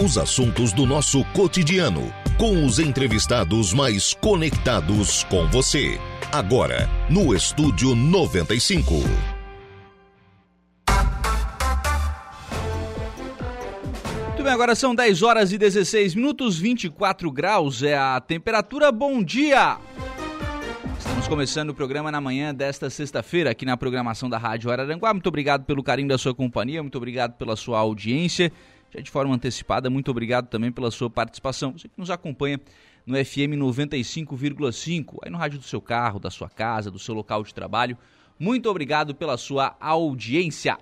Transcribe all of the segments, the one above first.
Os assuntos do nosso cotidiano, com os entrevistados mais conectados com você. Agora, no Estúdio 95. Muito bem, agora são 10 horas e 16 minutos, 24 graus é a temperatura. Bom dia! Estamos começando o programa na manhã desta sexta-feira aqui na programação da Rádio Araranguá. Muito obrigado pelo carinho da sua companhia, muito obrigado pela sua audiência. Já de forma antecipada, muito obrigado também pela sua participação. Você que nos acompanha no FM 95,5, aí no rádio do seu carro, da sua casa, do seu local de trabalho. Muito obrigado pela sua audiência.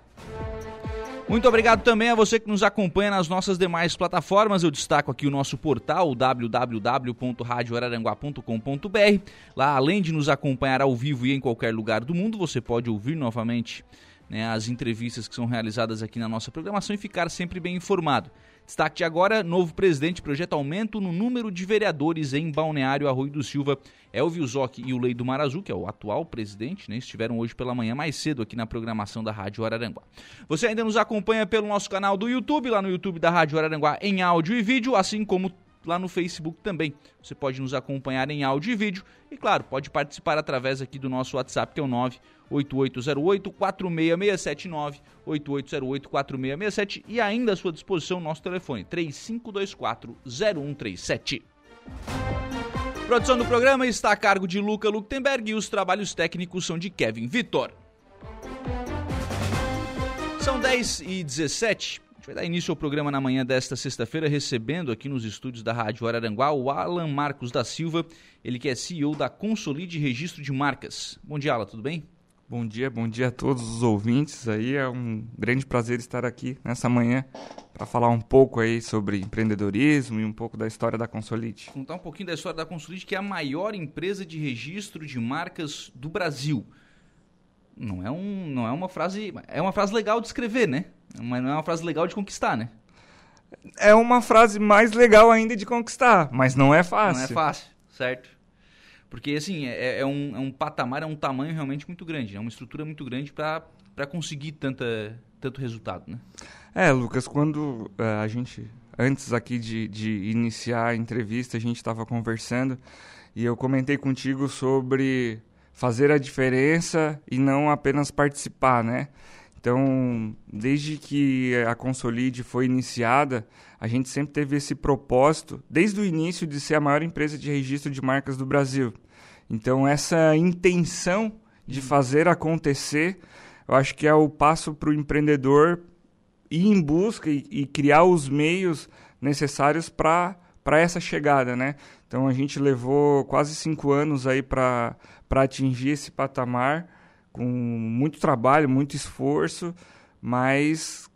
Muito obrigado também a você que nos acompanha nas nossas demais plataformas. Eu destaco aqui o nosso portal www.radioararanguá.com.br. Lá, além de nos acompanhar ao vivo e em qualquer lugar do mundo, você pode ouvir novamente né, as entrevistas que são realizadas aqui na nossa programação e ficar sempre bem informado. Destaque de agora, novo presidente projeta aumento no número de vereadores em Balneário Arroio do Silva. Elvio Zoc e o Lei do Mar Azul, que é o atual presidente, né, estiveram hoje pela manhã mais cedo aqui na programação da Rádio Araranguá. Você ainda nos acompanha pelo nosso canal do YouTube, lá no YouTube da Rádio Araranguá em áudio e vídeo, assim como lá no Facebook também. Você pode nos acompanhar em áudio e vídeo e, claro, pode participar através aqui do nosso WhatsApp, que é o 98808-4667, 8808-4667 e ainda à sua disposição nosso telefone, 3524-0137. Produção do programa está a cargo de Luca Luktenberg e os trabalhos técnicos são de Kevin Vitor. São 10 e 17 vai dar início ao programa na manhã desta sexta-feira, recebendo aqui nos estúdios da Rádio Araranguá o Alan Marcos da Silva, ele que é CEO da Consolide Registro de Marcas. Bom dia, Alan, tudo bem? Bom dia, bom dia a todos os ouvintes aí. É um grande prazer estar aqui nessa manhã para falar um pouco aí sobre empreendedorismo e um pouco da história da Consolide. Contar um pouquinho da história da Consolide, que é a maior empresa de registro de marcas do Brasil. Não é, um, não é uma frase. É uma frase legal de escrever, né? Mas não é uma frase legal de conquistar, né? É uma frase mais legal ainda de conquistar, mas não é fácil. Não é fácil, certo? Porque, assim, é, é, um, é um patamar, é um tamanho realmente muito grande, é uma estrutura muito grande para conseguir tanta, tanto resultado, né? É, Lucas, quando uh, a gente, antes aqui de, de iniciar a entrevista, a gente estava conversando e eu comentei contigo sobre fazer a diferença e não apenas participar, né? Então, desde que a Consolide foi iniciada, a gente sempre teve esse propósito, desde o início, de ser a maior empresa de registro de marcas do Brasil. Então, essa intenção de fazer acontecer, eu acho que é o passo para o empreendedor ir em busca e, e criar os meios necessários para essa chegada, né? Então, a gente levou quase cinco anos aí para atingir esse patamar com muito trabalho, muito esforço, mas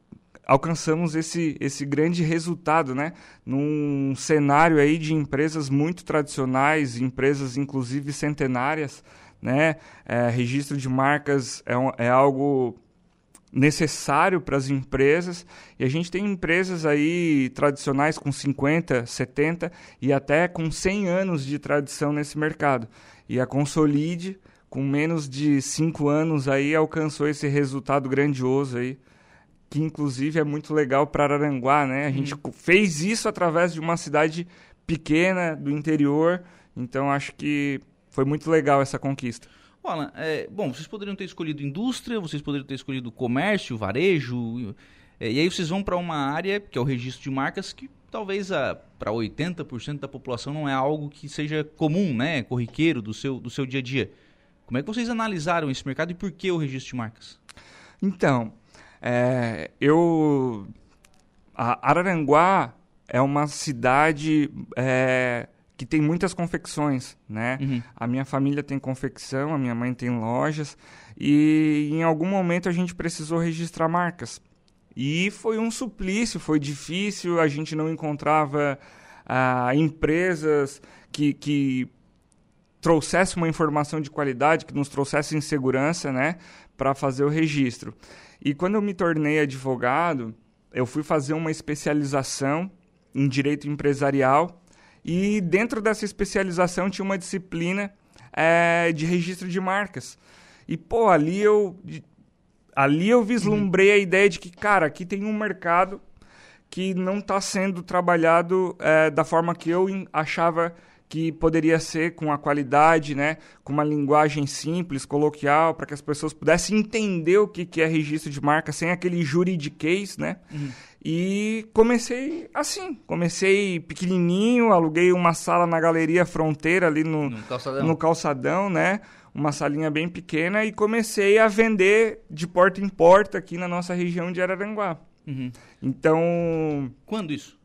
alcançamos esse, esse grande resultado, né? Num cenário aí de empresas muito tradicionais, empresas inclusive centenárias, né? É, registro de marcas é, um, é algo necessário para as empresas e a gente tem empresas aí tradicionais com 50, 70 e até com 100 anos de tradição nesse mercado. E a Consolide com menos de cinco anos aí alcançou esse resultado grandioso aí, que inclusive é muito legal para Araranguá, né? A hum. gente fez isso através de uma cidade pequena do interior, então acho que foi muito legal essa conquista. Alan, é, bom, vocês poderiam ter escolhido indústria, vocês poderiam ter escolhido comércio, varejo, é, e aí vocês vão para uma área que é o registro de marcas que talvez para 80% da população não é algo que seja comum, né, corriqueiro do seu, do seu dia a dia. Como é que vocês analisaram esse mercado e por que o registro de marcas? Então, é, eu. Araranguá é uma cidade é, que tem muitas confecções, né? Uhum. A minha família tem confecção, a minha mãe tem lojas e em algum momento a gente precisou registrar marcas. E foi um suplício, foi difícil, a gente não encontrava ah, empresas que, que trouxesse uma informação de qualidade, que nos trouxesse segurança, né, para fazer o registro. E quando eu me tornei advogado, eu fui fazer uma especialização em direito empresarial e dentro dessa especialização tinha uma disciplina é, de registro de marcas. E pô, ali eu ali eu vislumbrei a ideia de que, cara, aqui tem um mercado que não está sendo trabalhado é, da forma que eu achava que poderia ser com a qualidade, né, com uma linguagem simples, coloquial, para que as pessoas pudessem entender o que, que é registro de marca sem aquele juridiquês, né? Uhum. E comecei assim, comecei pequenininho, aluguei uma sala na Galeria Fronteira ali no, no, calçadão. no calçadão, né? Uma salinha bem pequena e comecei a vender de porta em porta aqui na nossa região de Araranguá. Uhum. Então... Quando isso?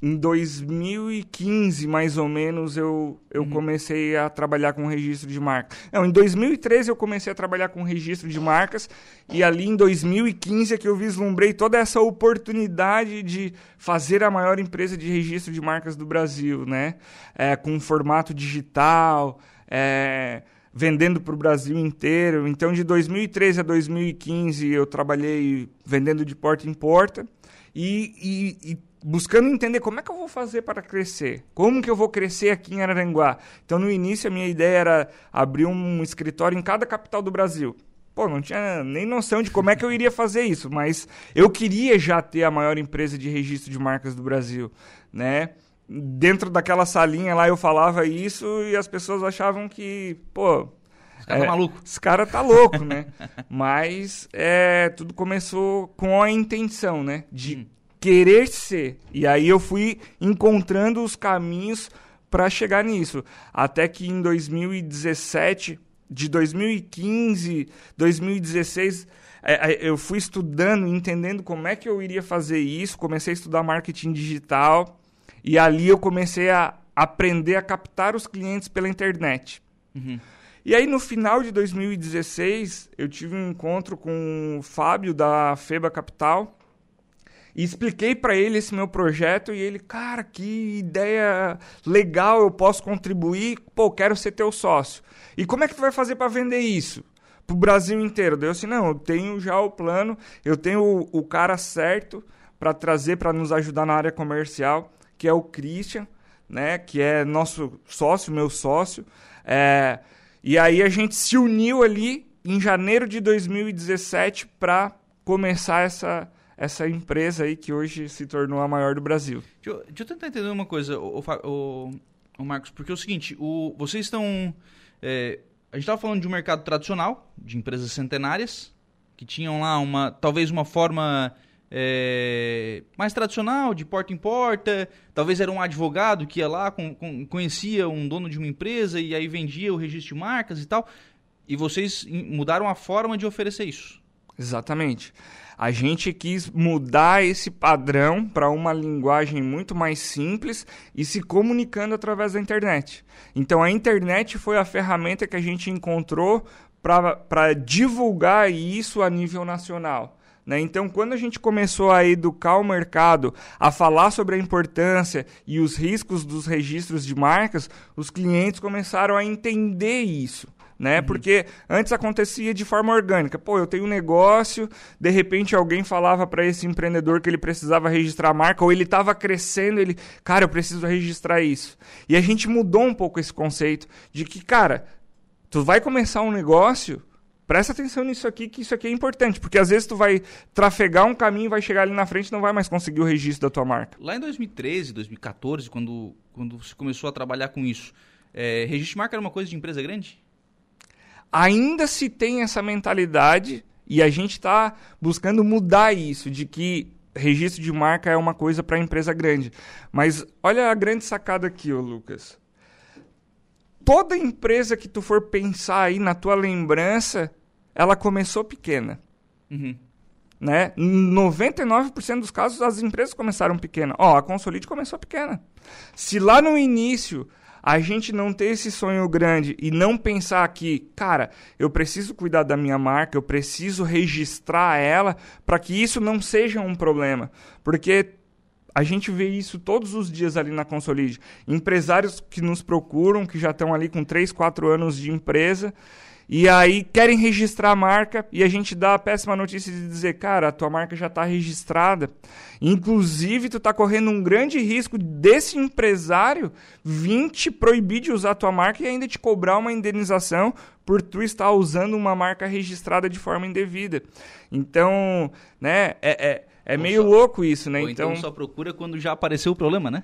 Em 2015, mais ou menos, eu, eu uhum. comecei a trabalhar com registro de marca. Não, em 2013 eu comecei a trabalhar com registro de marcas e ali em 2015 é que eu vislumbrei toda essa oportunidade de fazer a maior empresa de registro de marcas do Brasil, né? É, com formato digital, é, vendendo para o Brasil inteiro. Então, de 2013 a 2015 eu trabalhei vendendo de porta em porta e, e, e buscando entender como é que eu vou fazer para crescer, como que eu vou crescer aqui em Araranguá. Então, no início, a minha ideia era abrir um escritório em cada capital do Brasil. Pô, não tinha nem noção de como é que eu iria fazer isso, mas eu queria já ter a maior empresa de registro de marcas do Brasil, né? Dentro daquela salinha lá eu falava isso e as pessoas achavam que, pô, esse cara tá é, tá maluco. Esse cara tá louco, né? Mas é, tudo começou com a intenção, né? De hum querer ser. E aí eu fui encontrando os caminhos para chegar nisso. Até que em 2017, de 2015, 2016, é, é, eu fui estudando, entendendo como é que eu iria fazer isso. Comecei a estudar marketing digital e ali eu comecei a aprender a captar os clientes pela internet. Uhum. E aí, no final de 2016, eu tive um encontro com o Fábio da FEBA Capital e expliquei para ele esse meu projeto e ele, cara, que ideia legal, eu posso contribuir, pô, quero ser teu sócio. E como é que tu vai fazer para vender isso? Pro Brasil inteiro. Deu assim, não, eu tenho já o plano, eu tenho o, o cara certo para trazer, para nos ajudar na área comercial, que é o Christian, né, que é nosso sócio, meu sócio. É, e aí a gente se uniu ali em janeiro de 2017 para começar essa essa empresa aí que hoje se tornou a maior do Brasil. Deixa eu, deixa eu tentar entender uma coisa, o, o, o, Marcos, porque é o seguinte, o, vocês estão... É, a gente estava falando de um mercado tradicional, de empresas centenárias, que tinham lá uma talvez uma forma é, mais tradicional, de porta em porta. Talvez era um advogado que ia lá, com, com, conhecia um dono de uma empresa e aí vendia o registro de marcas e tal. E vocês mudaram a forma de oferecer isso. Exatamente. A gente quis mudar esse padrão para uma linguagem muito mais simples e se comunicando através da internet. Então a internet foi a ferramenta que a gente encontrou para divulgar isso a nível nacional. Né? Então, quando a gente começou a educar o mercado, a falar sobre a importância e os riscos dos registros de marcas, os clientes começaram a entender isso né? Uhum. Porque antes acontecia de forma orgânica. Pô, eu tenho um negócio, de repente alguém falava para esse empreendedor que ele precisava registrar a marca, ou ele estava crescendo, ele, cara, eu preciso registrar isso. E a gente mudou um pouco esse conceito de que, cara, tu vai começar um negócio, presta atenção nisso aqui, que isso aqui é importante, porque às vezes tu vai trafegar um caminho, vai chegar ali na frente e não vai mais conseguir o registro da tua marca. Lá em 2013, 2014, quando, quando você começou a trabalhar com isso, é, registro de marca era uma coisa de empresa grande? Ainda se tem essa mentalidade e a gente está buscando mudar isso, de que registro de marca é uma coisa para empresa grande. Mas olha a grande sacada aqui, ô Lucas. Toda empresa que tu for pensar aí na tua lembrança, ela começou pequena. Uhum. Né? 99% dos casos as empresas começaram pequena. Ó, a Consolide começou pequena. Se lá no início a gente não ter esse sonho grande e não pensar que, cara, eu preciso cuidar da minha marca, eu preciso registrar ela para que isso não seja um problema. Porque a gente vê isso todos os dias ali na Consolide. Empresários que nos procuram, que já estão ali com 3, 4 anos de empresa e aí querem registrar a marca e a gente dá a péssima notícia de dizer, cara, a tua marca já está registrada. Inclusive, tu está correndo um grande risco desse empresário vir te proibir de usar a tua marca e ainda te cobrar uma indenização por tu estar usando uma marca registrada de forma indevida. Então, né, é, é, é meio só, louco isso, né? então, então só procura quando já apareceu o problema, né?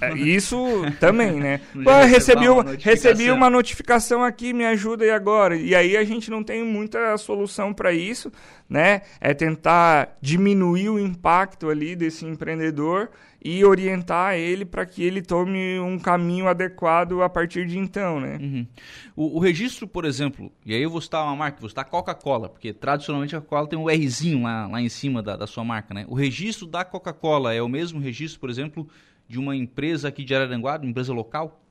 É, isso também, né? Pô, recebi, uma recebi uma notificação aqui, me ajuda e agora? E aí a gente não tem muita solução para isso, né? É tentar diminuir o impacto ali desse empreendedor e orientar ele para que ele tome um caminho adequado a partir de então, né? Uhum. O, o, registro, por exemplo, e aí eu vou citar uma marca, vou citar Coca-Cola, porque tradicionalmente a Coca-Cola tem um Rzinho lá, lá em cima da, da sua marca, né? O registro da Coca-Cola é o mesmo registro, por exemplo, de uma empresa aqui de Araranguá, uma empresa local?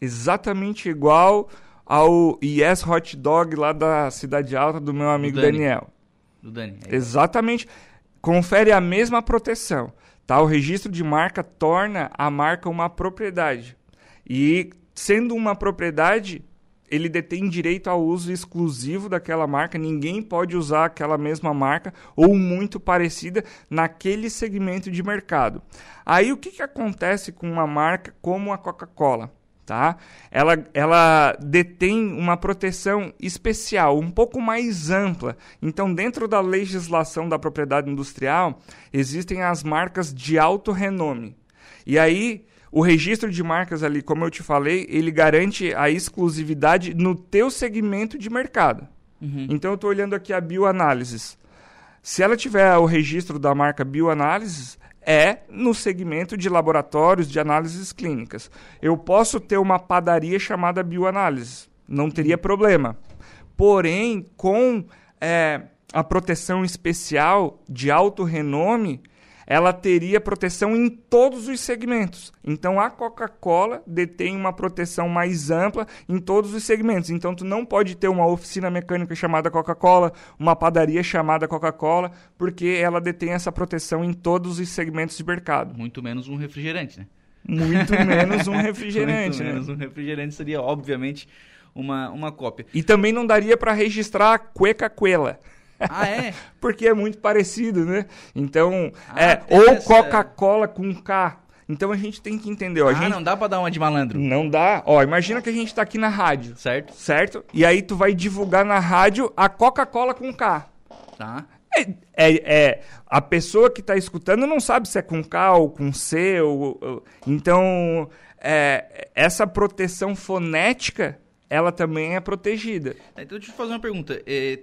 Exatamente igual ao Yes Hot Dog lá da Cidade Alta do meu amigo do Daniel. Do Dani. É Exatamente. Confere a mesma proteção. Tá? O registro de marca torna a marca uma propriedade. E sendo uma propriedade, ele detém direito ao uso exclusivo daquela marca, ninguém pode usar aquela mesma marca ou muito parecida naquele segmento de mercado. Aí o que, que acontece com uma marca como a Coca-Cola? Tá? Ela, ela detém uma proteção especial, um pouco mais ampla. Então, dentro da legislação da propriedade industrial, existem as marcas de alto renome. E aí, o registro de marcas ali, como eu te falei, ele garante a exclusividade no teu segmento de mercado. Uhum. Então eu estou olhando aqui a bioanálises. Se ela tiver o registro da marca bioanálises, é no segmento de laboratórios de análises clínicas. Eu posso ter uma padaria chamada bioanálises, não teria problema. Porém, com é, a proteção especial de alto renome, ela teria proteção em todos os segmentos. Então a Coca-Cola detém uma proteção mais ampla em todos os segmentos. Então tu não pode ter uma oficina mecânica chamada Coca-Cola, uma padaria chamada Coca-Cola, porque ela detém essa proteção em todos os segmentos de mercado. Muito menos um refrigerante, né? Muito menos um refrigerante. Muito menos né? um refrigerante seria obviamente uma, uma cópia. E também não daria para registrar a Cueca Cuela. Ah, é? Porque é muito parecido, né? Então, ah, é, ou. Coca-Cola com K. Então a gente tem que entender, ó. Ah, gente... não dá pra dar uma de malandro. Não dá. Ó, imagina que a gente tá aqui na rádio. Certo. Certo? E aí tu vai divulgar na rádio a Coca-Cola com K. Tá. É, é, é, a pessoa que tá escutando não sabe se é com K ou com C. Ou, ou... então, é, essa proteção fonética, ela também é protegida. Então deixa eu te fazer uma pergunta. É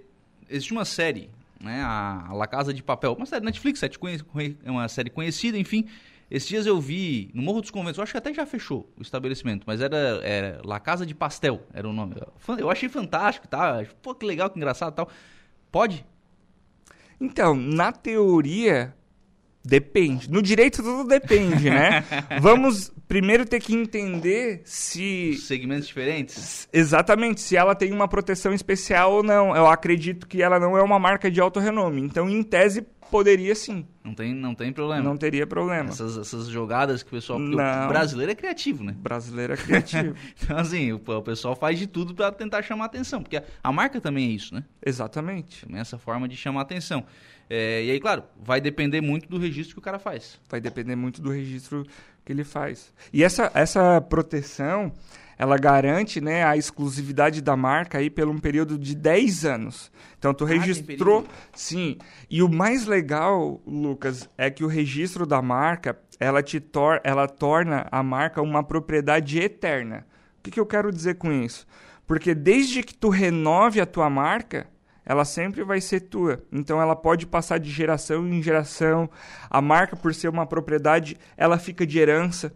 existe uma série, né, a La Casa de Papel, uma série Netflix, é uma série conhecida, enfim. Esses dias eu vi no Morro dos Conventos, eu acho que até já fechou o estabelecimento, mas era, era La Casa de Pastel, era o nome. Eu achei fantástico, tá? Pô, que legal, que engraçado tal. Pode? Então, na teoria, Depende. No direito tudo depende, né? Vamos primeiro ter que entender se. Segmentos diferentes? Exatamente, se ela tem uma proteção especial ou não. Eu acredito que ela não é uma marca de alto renome. Então, em tese, poderia sim. Não tem, não tem problema. Não teria problema. Essas, essas jogadas que o pessoal. Não. O brasileiro é criativo, né? Brasileiro é criativo. então, assim, o, o, pessoal faz de tudo para tentar chamar atenção. Porque a, a, marca também é isso, né? Exatamente. Também é essa forma de chamar atenção. É, e aí, claro, vai depender muito do registro que o cara faz. Vai depender muito do registro que ele faz. E essa, essa proteção, ela garante né, a exclusividade da marca aí por um período de 10 anos. Então, tu ah, registrou... Sim. E o mais legal, Lucas, é que o registro da marca, ela, te tor ela torna a marca uma propriedade eterna. O que, que eu quero dizer com isso? Porque desde que tu renove a tua marca, ela sempre vai ser tua. Então ela pode passar de geração em geração. A marca, por ser uma propriedade, ela fica de herança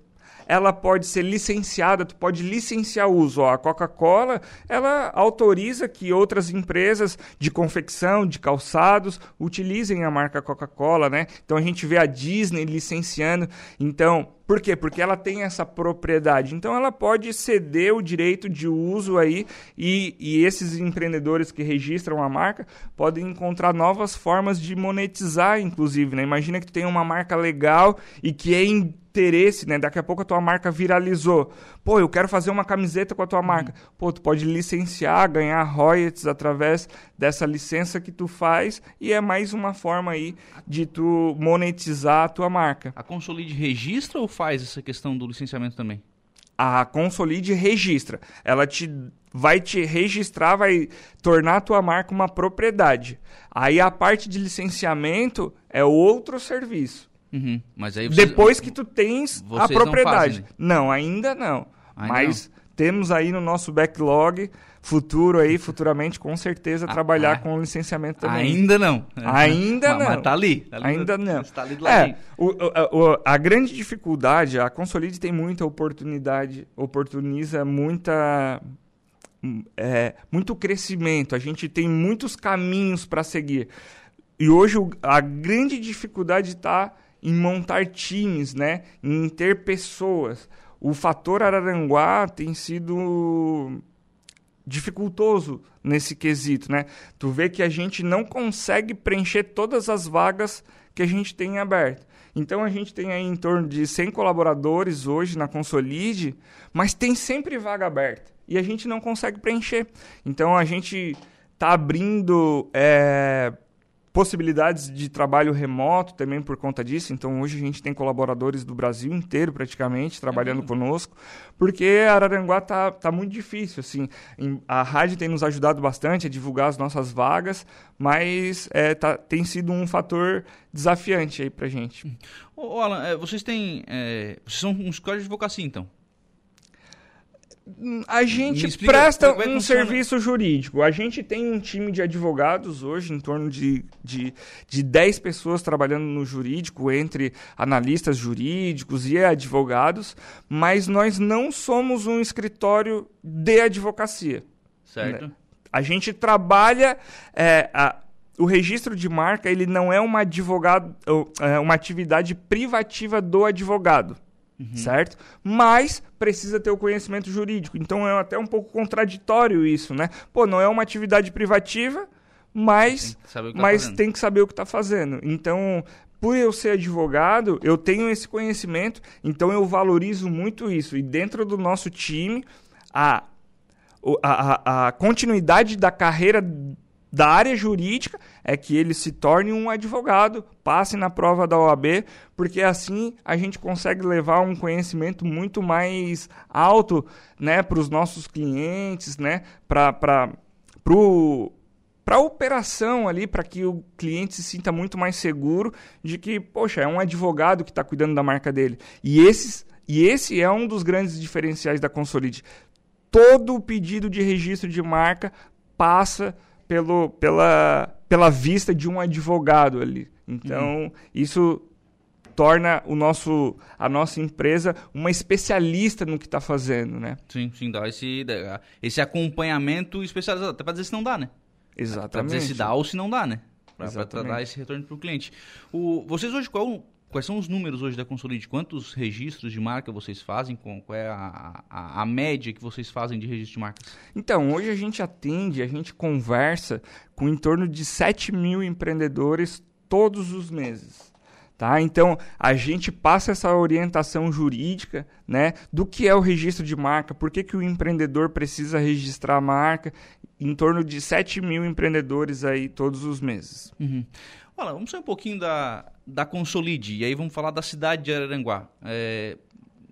ela pode ser licenciada, tu pode licenciar o uso. Ó, a Coca-Cola, ela autoriza que outras empresas de confecção, de calçados, utilizem a marca Coca-Cola, né? Então a gente vê a Disney licenciando. Então, por quê? Porque ela tem essa propriedade. Então ela pode ceder o direito de uso aí e, e esses empreendedores que registram a marca podem encontrar novas formas de monetizar, inclusive. Né? Imagina que tem uma marca legal e que é interesse, né? Daqui a pouco a tua marca viralizou. Pô, eu quero fazer uma camiseta com a tua uhum. marca. Pô, tu pode licenciar, ganhar royalties através dessa licença que tu faz e é mais uma forma aí de tu monetizar a tua marca. A Consolide registra ou faz essa questão do licenciamento também? A Consolide registra. Ela te vai te registrar, vai tornar a tua marca uma propriedade. Aí a parte de licenciamento é outro serviço. Uhum. Mas aí vocês, Depois que tu tens a propriedade. Não, fazem, né? não, ainda não. Ainda Mas não. temos aí no nosso backlog futuro aí, futuramente, com certeza, ah, trabalhar ah, com licenciamento também. Ainda não. Ainda não. Mas tá ali. Tá ali ainda não. Tá ali do é, o, o, a grande dificuldade, a Consolide tem muita oportunidade, oportuniza muita é, muito crescimento. A gente tem muitos caminhos para seguir. E hoje a grande dificuldade está em montar times, né? Em ter pessoas. O fator Araranguá tem sido dificultoso nesse quesito, né? Tu vê que a gente não consegue preencher todas as vagas que a gente tem aberto. Então a gente tem aí em torno de 100 colaboradores hoje na Consolide, mas tem sempre vaga aberta e a gente não consegue preencher. Então a gente está abrindo é, possibilidades de trabalho remoto também por conta disso. Então, hoje a gente tem colaboradores do Brasil inteiro, praticamente, trabalhando uhum. conosco, porque Araranguá tá, tá muito difícil, assim. A rádio tem nos ajudado bastante a divulgar as nossas vagas, mas é, tá, tem sido um fator desafiante aí pra gente. Ô, Alan, é, vocês têm... É, vocês são um escola de advocacia, então? A gente explica, presta é um serviço jurídico. A gente tem um time de advogados hoje, em torno de, de, de 10 pessoas trabalhando no jurídico, entre analistas jurídicos e advogados, mas nós não somos um escritório de advocacia. Certo. Né? A gente trabalha. É, a, o registro de marca ele não é uma, advogado, é uma atividade privativa do advogado. Uhum. Certo? Mas precisa ter o conhecimento jurídico. Então é até um pouco contraditório isso, né? Pô, não é uma atividade privativa, mas, tem que, mas tá tem que saber o que está fazendo. Então, por eu ser advogado, eu tenho esse conhecimento, então eu valorizo muito isso. E dentro do nosso time, a, a, a, a continuidade da carreira da área jurídica é que ele se torne um advogado, passe na prova da OAB, porque assim a gente consegue levar um conhecimento muito mais alto né, para os nossos clientes, né, para para a operação ali, para que o cliente se sinta muito mais seguro de que, poxa, é um advogado que está cuidando da marca dele. E, esses, e esse é um dos grandes diferenciais da Consolide. Todo o pedido de registro de marca passa pelo, pela, pela vista de um advogado ali. Então, uhum. isso torna o nosso, a nossa empresa uma especialista no que está fazendo, né? Sim, sim, dá esse, esse acompanhamento especializado, até para dizer se não dá, né? Exatamente. Para dizer se dá ou se não dá, né? Para dar esse retorno para o cliente. O, vocês hoje, qual Quais são os números hoje da Consolide? Quantos registros de marca vocês fazem? Qual é a, a, a, média que vocês fazem de registro de marcas? Então, hoje a gente atende, a gente conversa com em torno de 7 mil empreendedores todos os meses. Tá? Então, a gente passa essa orientação jurídica né, do que é o registro de marca, por que, que o empreendedor precisa registrar a marca, em torno de 7 mil empreendedores aí todos os meses. Uhum. Olha, vamos sair um pouquinho da, da Consolide, e aí vamos falar da cidade de Araranguá. É,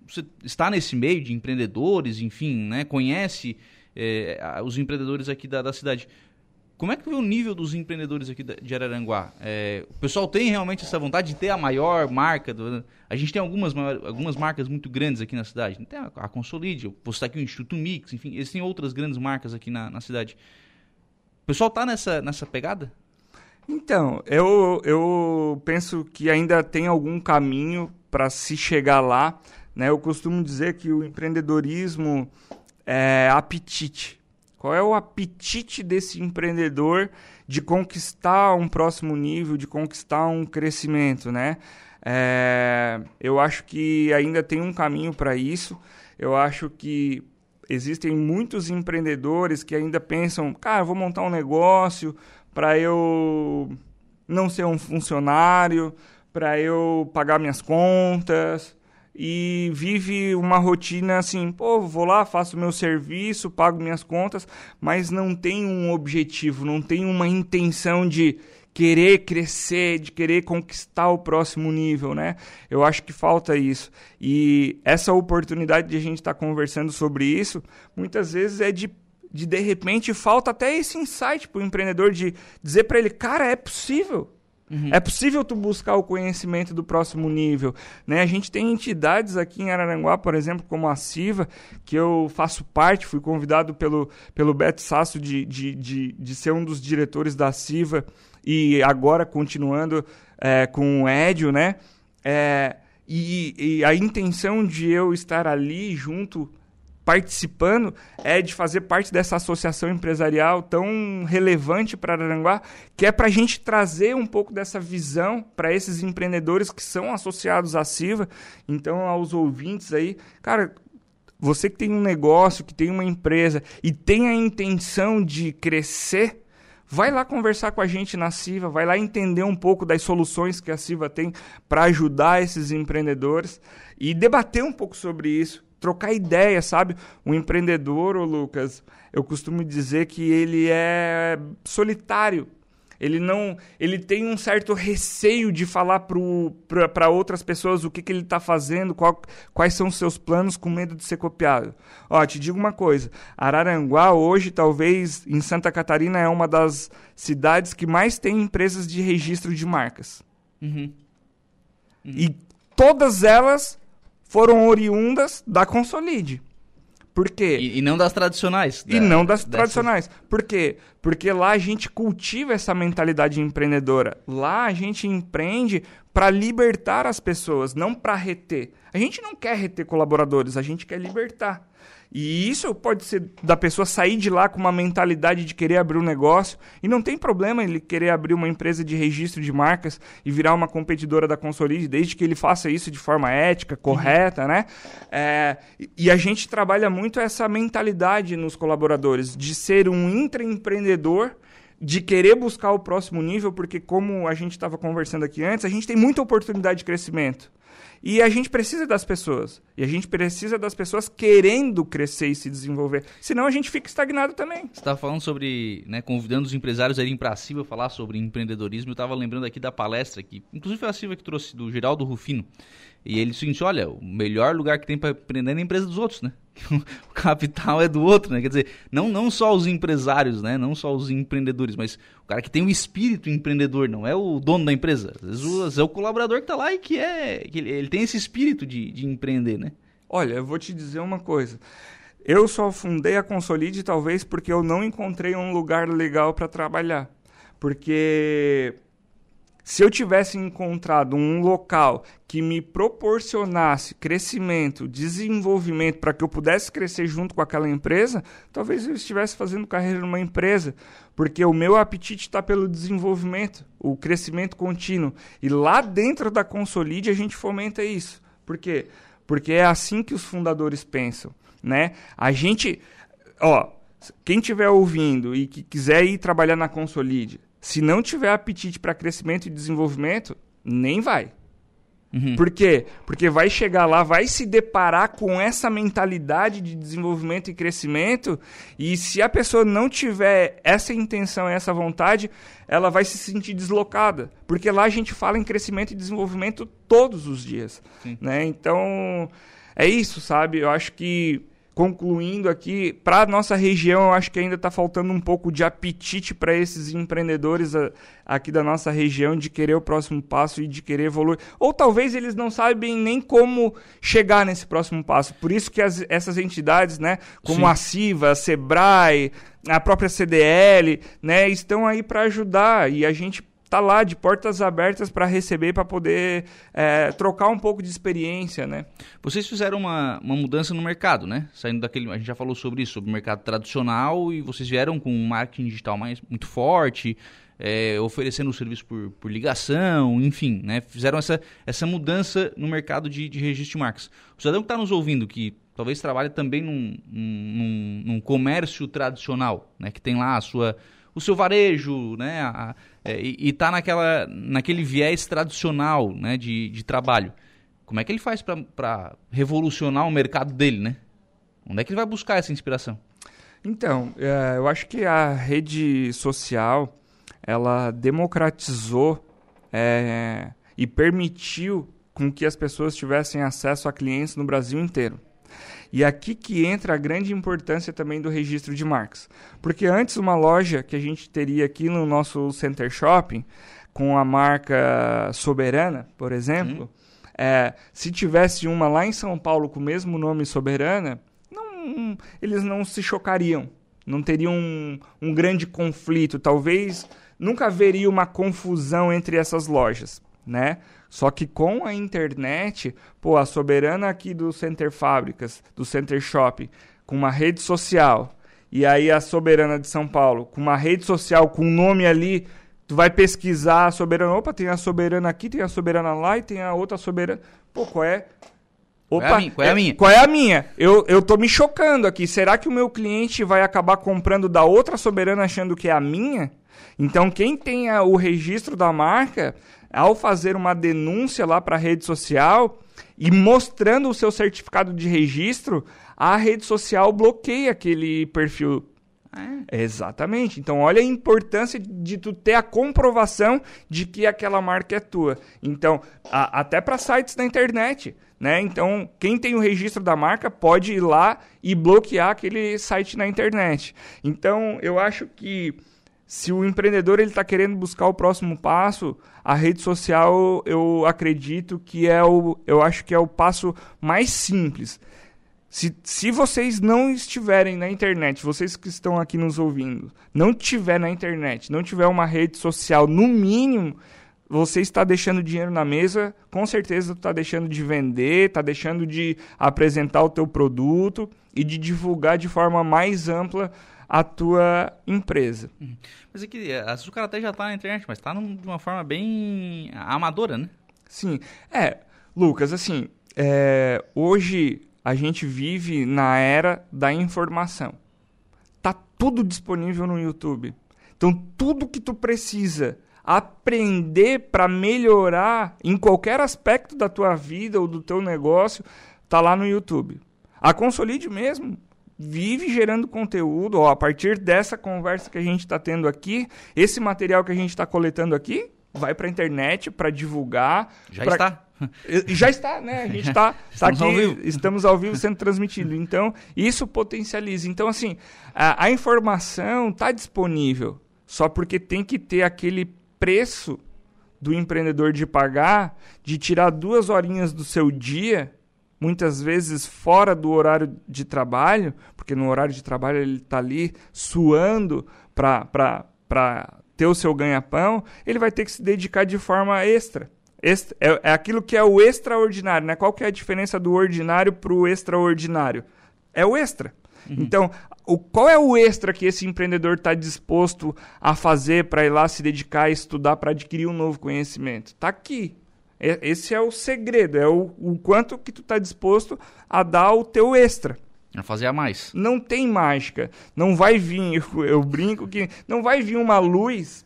você está nesse meio de empreendedores, enfim, né? conhece é, os empreendedores aqui da, da cidade. Como é que vê o nível dos empreendedores aqui de Araranguá? É, o pessoal tem realmente essa vontade de ter a maior marca? Do, a gente tem algumas, algumas marcas muito grandes aqui na cidade. Tem a, a Consolide, citar aqui o Instituto Mix, enfim, existem outras grandes marcas aqui na, na cidade. O pessoal está nessa, nessa pegada? Então, eu, eu penso que ainda tem algum caminho para se chegar lá. Né? Eu costumo dizer que o empreendedorismo é apetite. Qual é o apetite desse empreendedor de conquistar um próximo nível, de conquistar um crescimento, né? É, eu acho que ainda tem um caminho para isso. Eu acho que existem muitos empreendedores que ainda pensam, cara, vou montar um negócio, para eu não ser um funcionário, para eu pagar minhas contas. e vive uma rotina assim, pô, vou lá, faço meu serviço, pago minhas contas, mas não tem um objetivo, não tem uma intenção de querer crescer, de querer conquistar o próximo nível, né? Eu acho que falta isso. E essa oportunidade de a gente estar tá conversando sobre isso, muitas vezes é de de de repente falta até esse insight para o empreendedor de dizer para ele, cara, é possível. Uhum. É possível tu buscar o conhecimento do próximo nível. Né? A gente tem entidades aqui em Araranguá, por exemplo, como a CIVA, que eu faço parte, fui convidado pelo, pelo Beto Sasso de, de, de, de ser um dos diretores da CIVA e agora continuando é, com o Édio, né? É, e, e a intenção de eu estar ali junto participando é de fazer parte dessa associação empresarial tão relevante para Aranguá, que é para a gente trazer um pouco dessa visão para esses empreendedores que são associados à CIVA. Então, aos ouvintes aí, cara, você que tem um negócio, que tem uma empresa e tem a intenção de crescer, vai lá conversar com a gente na CIVA, vai lá entender um pouco das soluções que a CIVA tem para ajudar esses empreendedores e debater um pouco sobre isso trocar ideia, sabe? Um empreendedor, ô Lucas, eu costumo dizer que ele é solitário. Ele não, ele tem um certo receio de falar para outras pessoas o que, que ele está fazendo, qual, quais são os seus planos, com medo de ser copiado. Ó, te digo uma coisa: Araranguá hoje, talvez em Santa Catarina, é uma das cidades que mais tem empresas de registro de marcas. Uhum. Uhum. E todas elas foram oriundas da Consolide. Por quê? E, e não das tradicionais. Da, e não das tradicionais. Por quê? Porque lá a gente cultiva essa mentalidade empreendedora. Lá a gente empreende para libertar as pessoas, não para reter. A gente não quer reter colaboradores, a gente quer libertar. E isso pode ser da pessoa sair de lá com uma mentalidade de querer abrir um negócio. E não tem problema ele querer abrir uma empresa de registro de marcas e virar uma competidora da Consolide, desde que ele faça isso de forma ética, correta, uhum. né? É, e a gente trabalha muito essa mentalidade nos colaboradores, de ser um intraempreendedor de querer buscar o próximo nível, porque como a gente estava conversando aqui antes, a gente tem muita oportunidade de crescimento. E a gente precisa das pessoas. E a gente precisa das pessoas querendo crescer e se desenvolver. Senão a gente fica estagnado também. Você estava falando sobre, né, convidando os empresários a irem para a Silva falar sobre empreendedorismo. Eu estava lembrando aqui da palestra que, inclusive foi a Silva que trouxe do Geraldo Rufino. E ele disse olha, o melhor lugar que tem para empreender é na empresa dos outros, né? o capital é do outro, né? Quer dizer, não, não só os empresários, né? Não só os empreendedores, mas o cara que tem o espírito empreendedor, não é o dono da empresa. Às vezes é o colaborador que está lá e que é. Que ele, ele, tem esse espírito de, de empreender, né? Olha, eu vou te dizer uma coisa. Eu só fundei a Consolide talvez porque eu não encontrei um lugar legal para trabalhar. Porque se eu tivesse encontrado um local que me proporcionasse crescimento, desenvolvimento para que eu pudesse crescer junto com aquela empresa, talvez eu estivesse fazendo carreira numa empresa, porque o meu apetite está pelo desenvolvimento, o crescimento contínuo. E lá dentro da Consolide a gente fomenta isso. Por quê? Porque é assim que os fundadores pensam, né? A gente, ó, quem estiver ouvindo e que quiser ir trabalhar na Consolide, se não tiver apetite para crescimento e desenvolvimento, nem vai. Uhum. Por quê? Porque vai chegar lá, vai se deparar com essa mentalidade de desenvolvimento e crescimento, e se a pessoa não tiver essa intenção, essa vontade, ela vai se sentir deslocada. Porque lá a gente fala em crescimento e desenvolvimento todos os dias. Né? Então, é isso, sabe? Eu acho que concluindo aqui, para a nossa região, eu acho que ainda está faltando um pouco de apetite para esses empreendedores a, aqui da nossa região de querer o próximo passo e de querer evoluir. Ou talvez eles não sabem nem como chegar nesse próximo passo. Por isso que as, essas entidades, né, como Sim. a CIVA, a SEBRAE, a própria CDL, né, estão aí para ajudar e a gente tá lá de portas abertas para receber, para poder é, trocar um pouco de experiência, né? Vocês fizeram uma, uma mudança no mercado, né? Saindo daquele, a gente já falou sobre isso, sobre o mercado tradicional e vocês vieram com um marketing digital mais muito forte, é, oferecendo o serviço por, por ligação, enfim, né? Fizeram essa, essa mudança no mercado de, de registro de marcas. O cidadão que está nos ouvindo, que talvez trabalhe também num, num, num comércio tradicional, né? Que tem lá a sua o seu varejo, né? A, é, e está naquela, naquele viés tradicional né? de, de trabalho. Como é que ele faz para revolucionar o mercado dele, né? Onde é que ele vai buscar essa inspiração? Então, é, eu acho que a rede social ela democratizou é, e permitiu com que as pessoas tivessem acesso a clientes no Brasil inteiro. E aqui que entra a grande importância também do registro de marcas. Porque antes uma loja que a gente teria aqui no nosso Center Shopping, com a marca Soberana, por exemplo, é, se tivesse uma lá em São Paulo com o mesmo nome Soberana, não, eles não se chocariam. Não teriam um, um grande conflito. Talvez nunca haveria uma confusão entre essas lojas, né? Só que com a internet, pô, a soberana aqui do Center Fábricas, do Center Shopping, com uma rede social, e aí a soberana de São Paulo, com uma rede social com um nome ali, tu vai pesquisar a soberana, opa, tem a soberana aqui, tem a soberana lá e tem a outra soberana. Pô, qual é? Opa, qual é a minha? Qual é a minha? Qual é a minha? Eu, eu tô me chocando aqui. Será que o meu cliente vai acabar comprando da outra soberana achando que é a minha? Então, quem tem o registro da marca ao fazer uma denúncia lá para a rede social e mostrando o seu certificado de registro, a rede social bloqueia aquele perfil. É. Exatamente. Então, olha a importância de tu ter a comprovação de que aquela marca é tua. Então, a, até para sites da internet, né? Então, quem tem o registro da marca pode ir lá e bloquear aquele site na internet. Então, eu acho que se o empreendedor ele está querendo buscar o próximo passo, a rede social eu acredito que é o, eu acho que é o passo mais simples. Se, se vocês não estiverem na internet, vocês que estão aqui nos ouvindo, não tiver na internet, não tiver uma rede social, no mínimo, você está deixando dinheiro na mesa, com certeza está deixando de vender, está deixando de apresentar o teu produto e de divulgar de forma mais ampla a tua empresa. Uhum. Mas é que vezes o cara até já está na internet, mas está de uma forma bem amadora, né? Sim. É, Lucas, assim, é, hoje a gente vive na era da informação. Tá tudo disponível no YouTube. Então, tudo que tu precisa aprender para melhorar em qualquer aspecto da tua vida ou do teu negócio, tá lá no YouTube. A Consolide mesmo vive gerando conteúdo. Ó, a partir dessa conversa que a gente está tendo aqui, esse material que a gente está coletando aqui vai para a internet para divulgar. Já pra... está. Já está, né? A gente está tá aqui, ao estamos ao vivo sendo transmitido. Então, isso potencializa. Então, assim, a, a informação está disponível, só porque tem que ter aquele preço do empreendedor de pagar, de tirar duas horinhas do seu dia muitas vezes fora do horário de trabalho, porque no horário de trabalho ele está ali suando para ter o seu ganha-pão, ele vai ter que se dedicar de forma extra. extra é, é aquilo que é o extraordinário. Né? Qual que é a diferença do ordinário para o extraordinário? É o extra. Uhum. Então, o, qual é o extra que esse empreendedor está disposto a fazer para ir lá se dedicar a estudar para adquirir um novo conhecimento? Está aqui. É, esse é o segredo, é o, o quanto que tu está disposto a dar o teu extra. A fazer a mais. Não tem mágica. Não vai vir, eu, eu brinco que não vai vir uma luz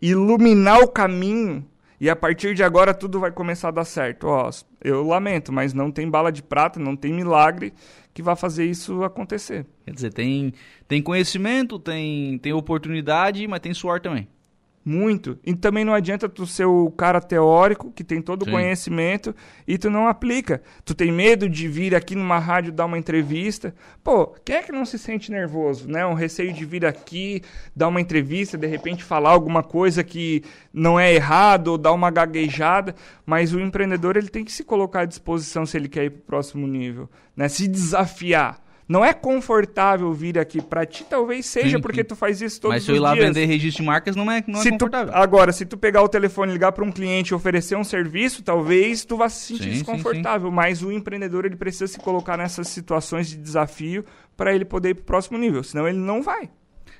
iluminar o caminho e a partir de agora tudo vai começar a dar certo. Ó, eu lamento, mas não tem bala de prata, não tem milagre que vai fazer isso acontecer. Quer dizer, tem, tem conhecimento, tem, tem oportunidade, mas tem suor também. Muito. E também não adianta tu ser o cara teórico, que tem todo o conhecimento, e tu não aplica. Tu tem medo de vir aqui numa rádio dar uma entrevista. Pô, quem é que não se sente nervoso, né? Um receio de vir aqui, dar uma entrevista, de repente falar alguma coisa que não é errado, ou dar uma gaguejada. Mas o empreendedor, ele tem que se colocar à disposição se ele quer ir para o próximo nível, né? Se desafiar não é confortável vir aqui. Para ti talvez seja, sim, porque tu faz isso todos os dias. Mas se eu ir lá vender registro de marcas, não é, não é confortável. Tu, agora, se tu pegar o telefone, ligar para um cliente e oferecer um serviço, talvez tu vá se sentir sim, desconfortável. Sim, mas o empreendedor ele precisa se colocar nessas situações de desafio para ele poder ir para o próximo nível. Senão ele não vai.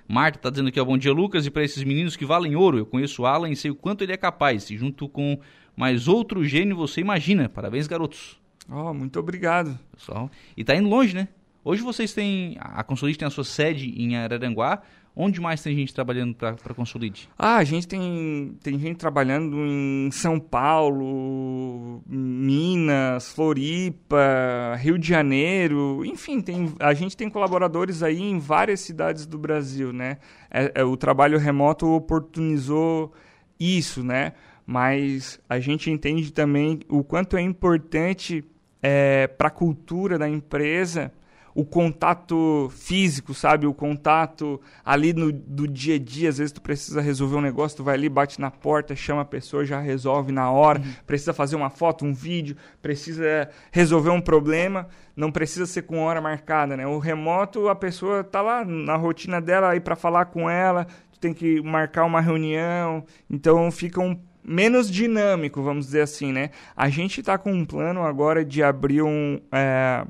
Marta está dizendo aqui, ó, bom dia, Lucas, e para esses meninos que valem ouro, eu conheço o Alan e sei o quanto ele é capaz, e junto com mais outro gênio você imagina. Parabéns, garotos. Oh, muito obrigado. Pessoal. E tá indo longe, né? Hoje vocês têm, a Consolide tem a sua sede em Araranguá, Onde mais tem gente trabalhando para a Consolide? Ah, a gente tem, tem gente trabalhando em São Paulo, Minas, Floripa, Rio de Janeiro, enfim, tem, a gente tem colaboradores aí em várias cidades do Brasil, né? É, é, o trabalho remoto oportunizou isso, né? Mas a gente entende também o quanto é importante é, para a cultura da empresa o contato físico, sabe? O contato ali no, do dia a dia. Às vezes tu precisa resolver um negócio, tu vai ali, bate na porta, chama a pessoa, já resolve na hora. Uhum. Precisa fazer uma foto, um vídeo, precisa resolver um problema. Não precisa ser com hora marcada, né? O remoto, a pessoa tá lá na rotina dela aí para falar com ela, tu tem que marcar uma reunião. Então fica um menos dinâmico, vamos dizer assim, né? A gente está com um plano agora de abrir um, é,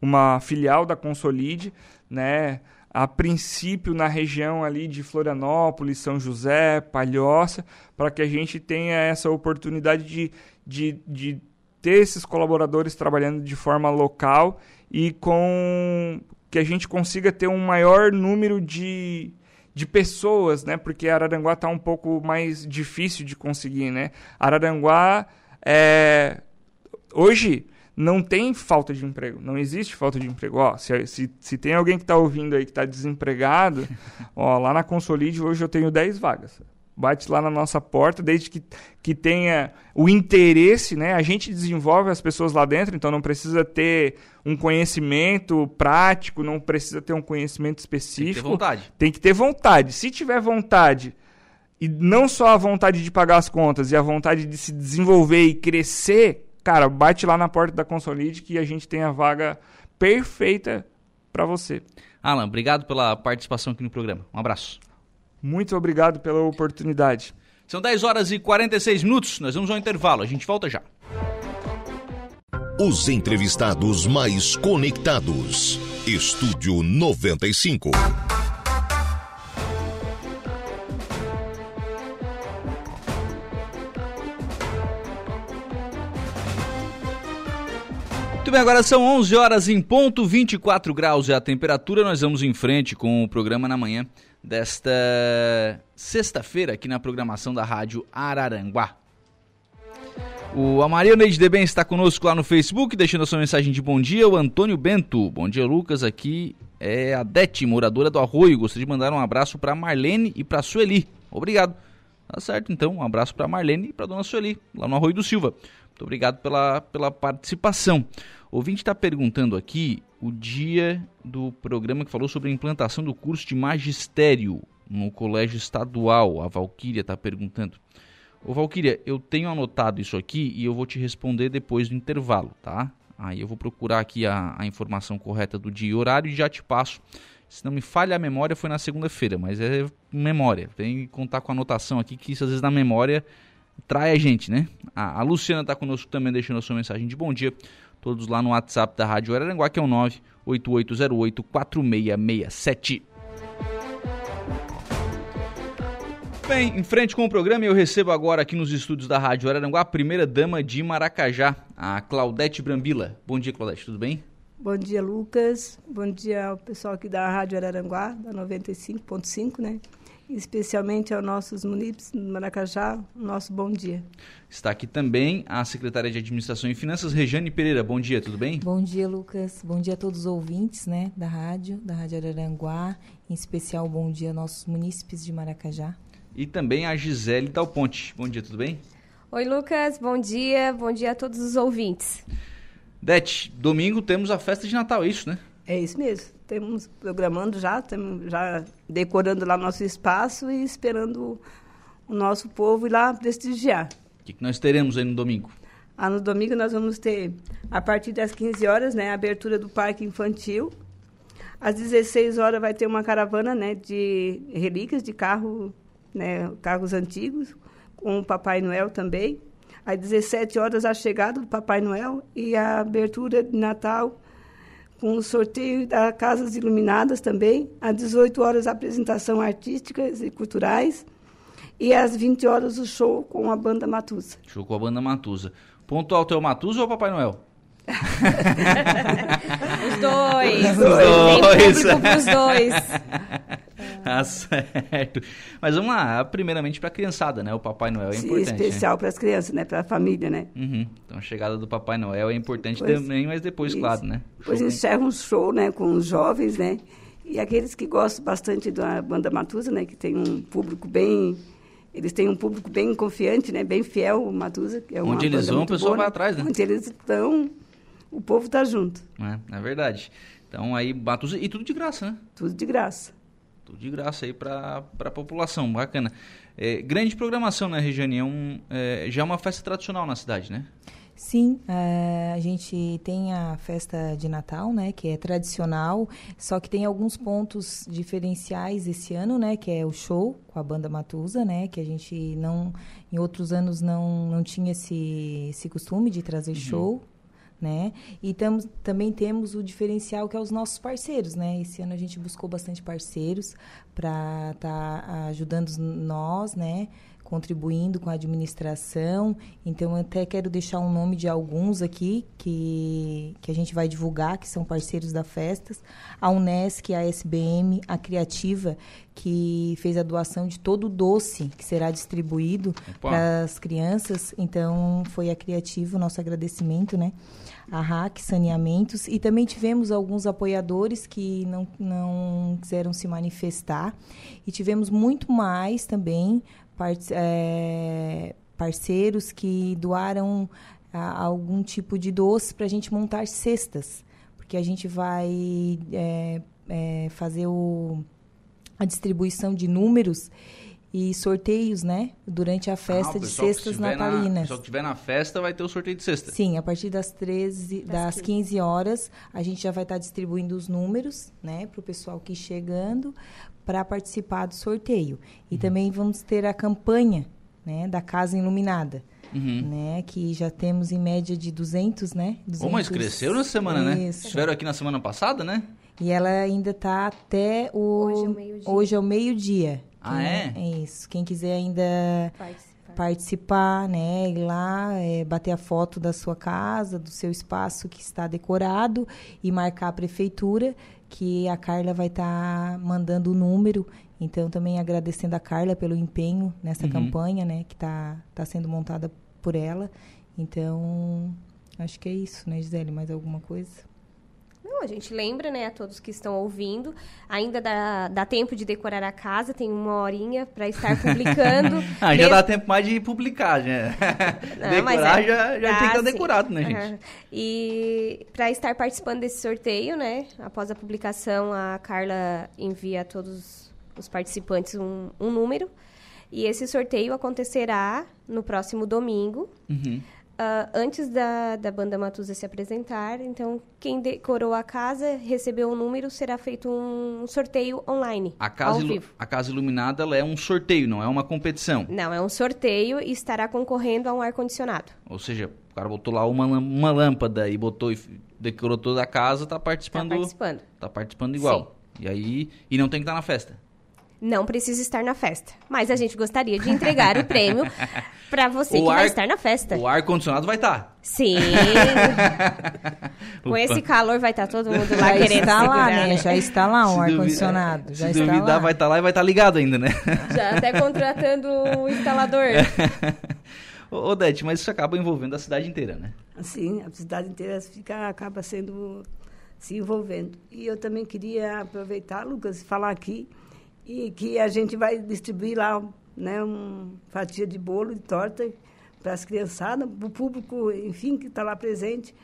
uma filial da Consolide, né? A princípio na região ali de Florianópolis, São José, Palhoça, para que a gente tenha essa oportunidade de, de, de ter esses colaboradores trabalhando de forma local e com que a gente consiga ter um maior número de, de pessoas, né? Porque Araranguá está um pouco mais difícil de conseguir, né? Araranguá é hoje não tem falta de emprego, não existe falta de emprego. Ó, se, se, se tem alguém que está ouvindo aí que está desempregado, ó, lá na Consolide hoje eu tenho 10 vagas. Bate lá na nossa porta, desde que, que tenha o interesse, né? A gente desenvolve as pessoas lá dentro, então não precisa ter um conhecimento prático, não precisa ter um conhecimento específico. Tem que ter vontade. Tem que ter vontade. Se tiver vontade, e não só a vontade de pagar as contas e a vontade de se desenvolver e crescer, cara, bate lá na porta da Consolide que a gente tem a vaga perfeita para você. Alan, obrigado pela participação aqui no programa. Um abraço. Muito obrigado pela oportunidade. São 10 horas e 46 minutos, nós vamos ao intervalo, a gente volta já. Os entrevistados mais conectados. Estúdio 95. Muito bem, agora são 11 horas em ponto, 24 graus é a temperatura. Nós vamos em frente com o programa na manhã desta sexta-feira aqui na programação da Rádio Araranguá. O Amaria Neide Deben está conosco lá no Facebook, deixando a sua mensagem de bom dia. O Antônio Bento, bom dia Lucas, aqui é a Dete, moradora do Arroio. Gostaria de mandar um abraço para Marlene e para Sueli. Obrigado. Tá certo, então, um abraço para Marlene e para Dona Sueli, lá no Arroio do Silva. Muito obrigado pela, pela participação. O ouvinte está perguntando aqui o dia do programa que falou sobre a implantação do curso de magistério no colégio estadual. A Valquíria está perguntando. Ô Valquíria, eu tenho anotado isso aqui e eu vou te responder depois do intervalo, tá? Aí eu vou procurar aqui a, a informação correta do dia e horário e já te passo. Se não me falha a memória, foi na segunda-feira, mas é memória. Tem que contar com a anotação aqui, que isso às vezes na memória trai a gente, né? A, a Luciana está conosco também, deixando a sua mensagem de bom dia todos lá no WhatsApp da Rádio Araranguá, que é o 98808-4667. Bem, em frente com o programa, eu recebo agora aqui nos estúdios da Rádio Araranguá a primeira dama de Maracajá, a Claudete Brambila. Bom dia, Claudete, tudo bem? Bom dia, Lucas. Bom dia ao pessoal aqui da Rádio Araranguá, da 95.5, né? Especialmente aos nossos munícipes do Maracajá, nosso bom dia. Está aqui também a secretária de Administração e Finanças, Rejane Pereira. Bom dia, tudo bem? Bom dia, Lucas. Bom dia a todos os ouvintes né, da rádio, da Rádio Araranguá. Em especial, bom dia aos nossos munícipes de Maracajá. E também a Gisele Dalponte. Bom dia, tudo bem? Oi, Lucas. Bom dia. Bom dia a todos os ouvintes. Dete, domingo temos a festa de Natal, é isso, né? É isso mesmo. Temos programando já, temos já decorando lá nosso espaço e esperando o nosso povo ir lá prestigiar. O que, que nós teremos aí no domingo? Ah, no domingo nós vamos ter, a partir das 15 horas, né, a abertura do parque infantil. Às 16 horas vai ter uma caravana, né, de relíquias de carro, né, carros antigos, com o Papai Noel também. Às 17 horas a chegada do Papai Noel e a abertura de Natal com o sorteio da Casas Iluminadas também. Às 18 horas, apresentação artísticas e culturais. E às 20 horas, o show com a banda Matusa. Show com a banda Matusa. Ponto alto é o Matusa ou o Papai Noel? os dois. Os dois. Tem público pros dois. Tá certo. Mas vamos lá, primeiramente para a criançada, né? O Papai Noel é Sim, importante. especial né? para as crianças, né? Para a família, né? Uhum. Então a chegada do Papai Noel é importante Pois- também, mas depois, Isso. claro, né? Depois encerra um show, né? Com os jovens, né? E aqueles que gostam bastante da banda Matusa, né? Que tem um público bem... Eles têm um público bem confiante, né? Bem fiel, o Matusa. Que é Onde eles vão, o pessoal vai atrás, né? Onde eles estão, o povo está junto. É, é verdade. Então aí, Matusa, e tudo de graça, né? Tudo de graça. Tudo de graça aí para a população, bacana. É, grande programação, né, Regiane? É um, é, já é uma festa tradicional na cidade, né? Sim, eh, a gente tem a festa de Natal, né, que é tradicional, só que tem alguns pontos diferenciais esse ano, né, que é o show com a banda Matusa, né, que a gente não, em outros anos não, não tinha esse, esse costume de trazer show, né, e também temos o diferencial que é os nossos parceiros, né, esse ano a gente buscou bastante parceiros para estar ajudando nós, né, contribuindo com a administração. Então, eu até quero deixar um nome de alguns aqui que, que a gente vai divulgar, que são parceiros da festas. A Unesc, a SBM, a Criativa, que fez a doação de todo o doce que será distribuído para as crianças. Então, foi a Criativa, o nosso agradecimento, né? A RAC Saneamentos. E também tivemos alguns apoiadores que não, não quiseram se manifestar. E tivemos muito mais também part- é, parceiros que doaram ah, algum tipo de doce para a gente montar cestas. Porque a gente vai é, é, fazer o, a distribuição de números e sorteios, né? Durante a Ah, festa o de cestas Na, natalinas. pessoal que estiver na festa vai ter o sorteio de cesta. Sim, a partir das 13, das, 15. 15 horas, a gente já vai estar distribuindo os números, né, para o pessoal que chegando para participar do sorteio. E Uhum. também vamos ter a campanha, né, da Casa Iluminada, Uhum. né, que já temos em média de 200, né? 200, Ô, mas cresceu na semana, né? Estiveram aqui na semana passada, né? E ela ainda está até o Hoje ao meio-dia. hoje ao meio-dia. Ah, Quem- é? É isso. Quem quiser ainda Participar. participar, né? Ir lá, é, bater a foto da sua casa, do seu espaço que está decorado e marcar a prefeitura, que a Carla vai estar mandando o número. Então, também agradecendo a Carla pelo empenho nessa Uhum. campanha, né? Que está tá sendo montada por ela. Então, acho que é isso, né, Gisele? Mais alguma coisa? Não, a gente lembra, né, a todos que estão ouvindo. Ainda dá, dá tempo de decorar a casa, tem uma horinha para estar publicando. Ah, já dá tempo mais de publicar, né? Não, Decorar é- já, já dá, tem que estar decorado, né, gente? Aham. E para estar participando desse sorteio, né? Após a publicação, a Carla envia a todos os participantes um, um número. E esse sorteio acontecerá no próximo domingo, Uhum. Ah, antes da, da banda Matusa se apresentar. Então, quem decorou a casa, recebeu o número, será feito um sorteio online, A casa, a casa iluminada ela é um sorteio, não é uma competição. Não, é um sorteio e estará concorrendo a um ar-condicionado. Ou seja, o cara botou lá uma, uma lâmpada e botou e decorou toda a casa, tá Está participando, participando. tá participando igual. E aí, e não tem que estar na festa. Não precisa estar na festa. Mas a gente gostaria de entregar o prêmio para você O que vai ar- estar na festa. O ar condicionado vai tá. estar. Sim. Com esse calor vai estar todo mundo lá Já querendo está lá, segurar, né? Já está lá um ar-condicionado. Já Se está duvidar, lá. vai estar lá e vai estar ligado ainda, né? Já até contratando o instalador. Ô, Odete, mas isso acaba envolvendo a cidade inteira, né? Assim, a cidade inteira fica, acaba sendo se envolvendo. E eu também queria aproveitar, Lucas, e falar aqui e que a gente vai distribuir lá né, uma fatia de bolo, de torta para as criançadas, para o público, enfim, que está lá presente.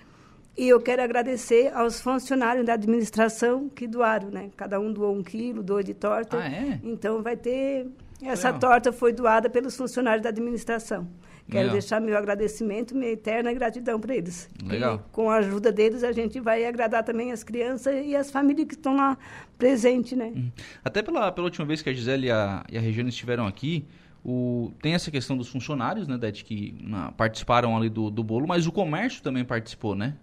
E eu quero agradecer aos funcionários da administração que doaram, né? Cada um doou um quilo, dois de torta. Ah, é? Então vai ter. Essa Legal. torta foi doada pelos funcionários da administração. Quero Legal. deixar meu agradecimento, minha eterna gratidão para eles. Legal. E com a ajuda deles, a gente vai agradar também as crianças e as famílias que estão lá presentes, né? Até pela, pela última vez que a Gisele e a, e a Regiane estiveram aqui, o, tem essa questão dos funcionários, né, Dete, que na- participaram ali do, do bolo, mas o comércio também participou, né?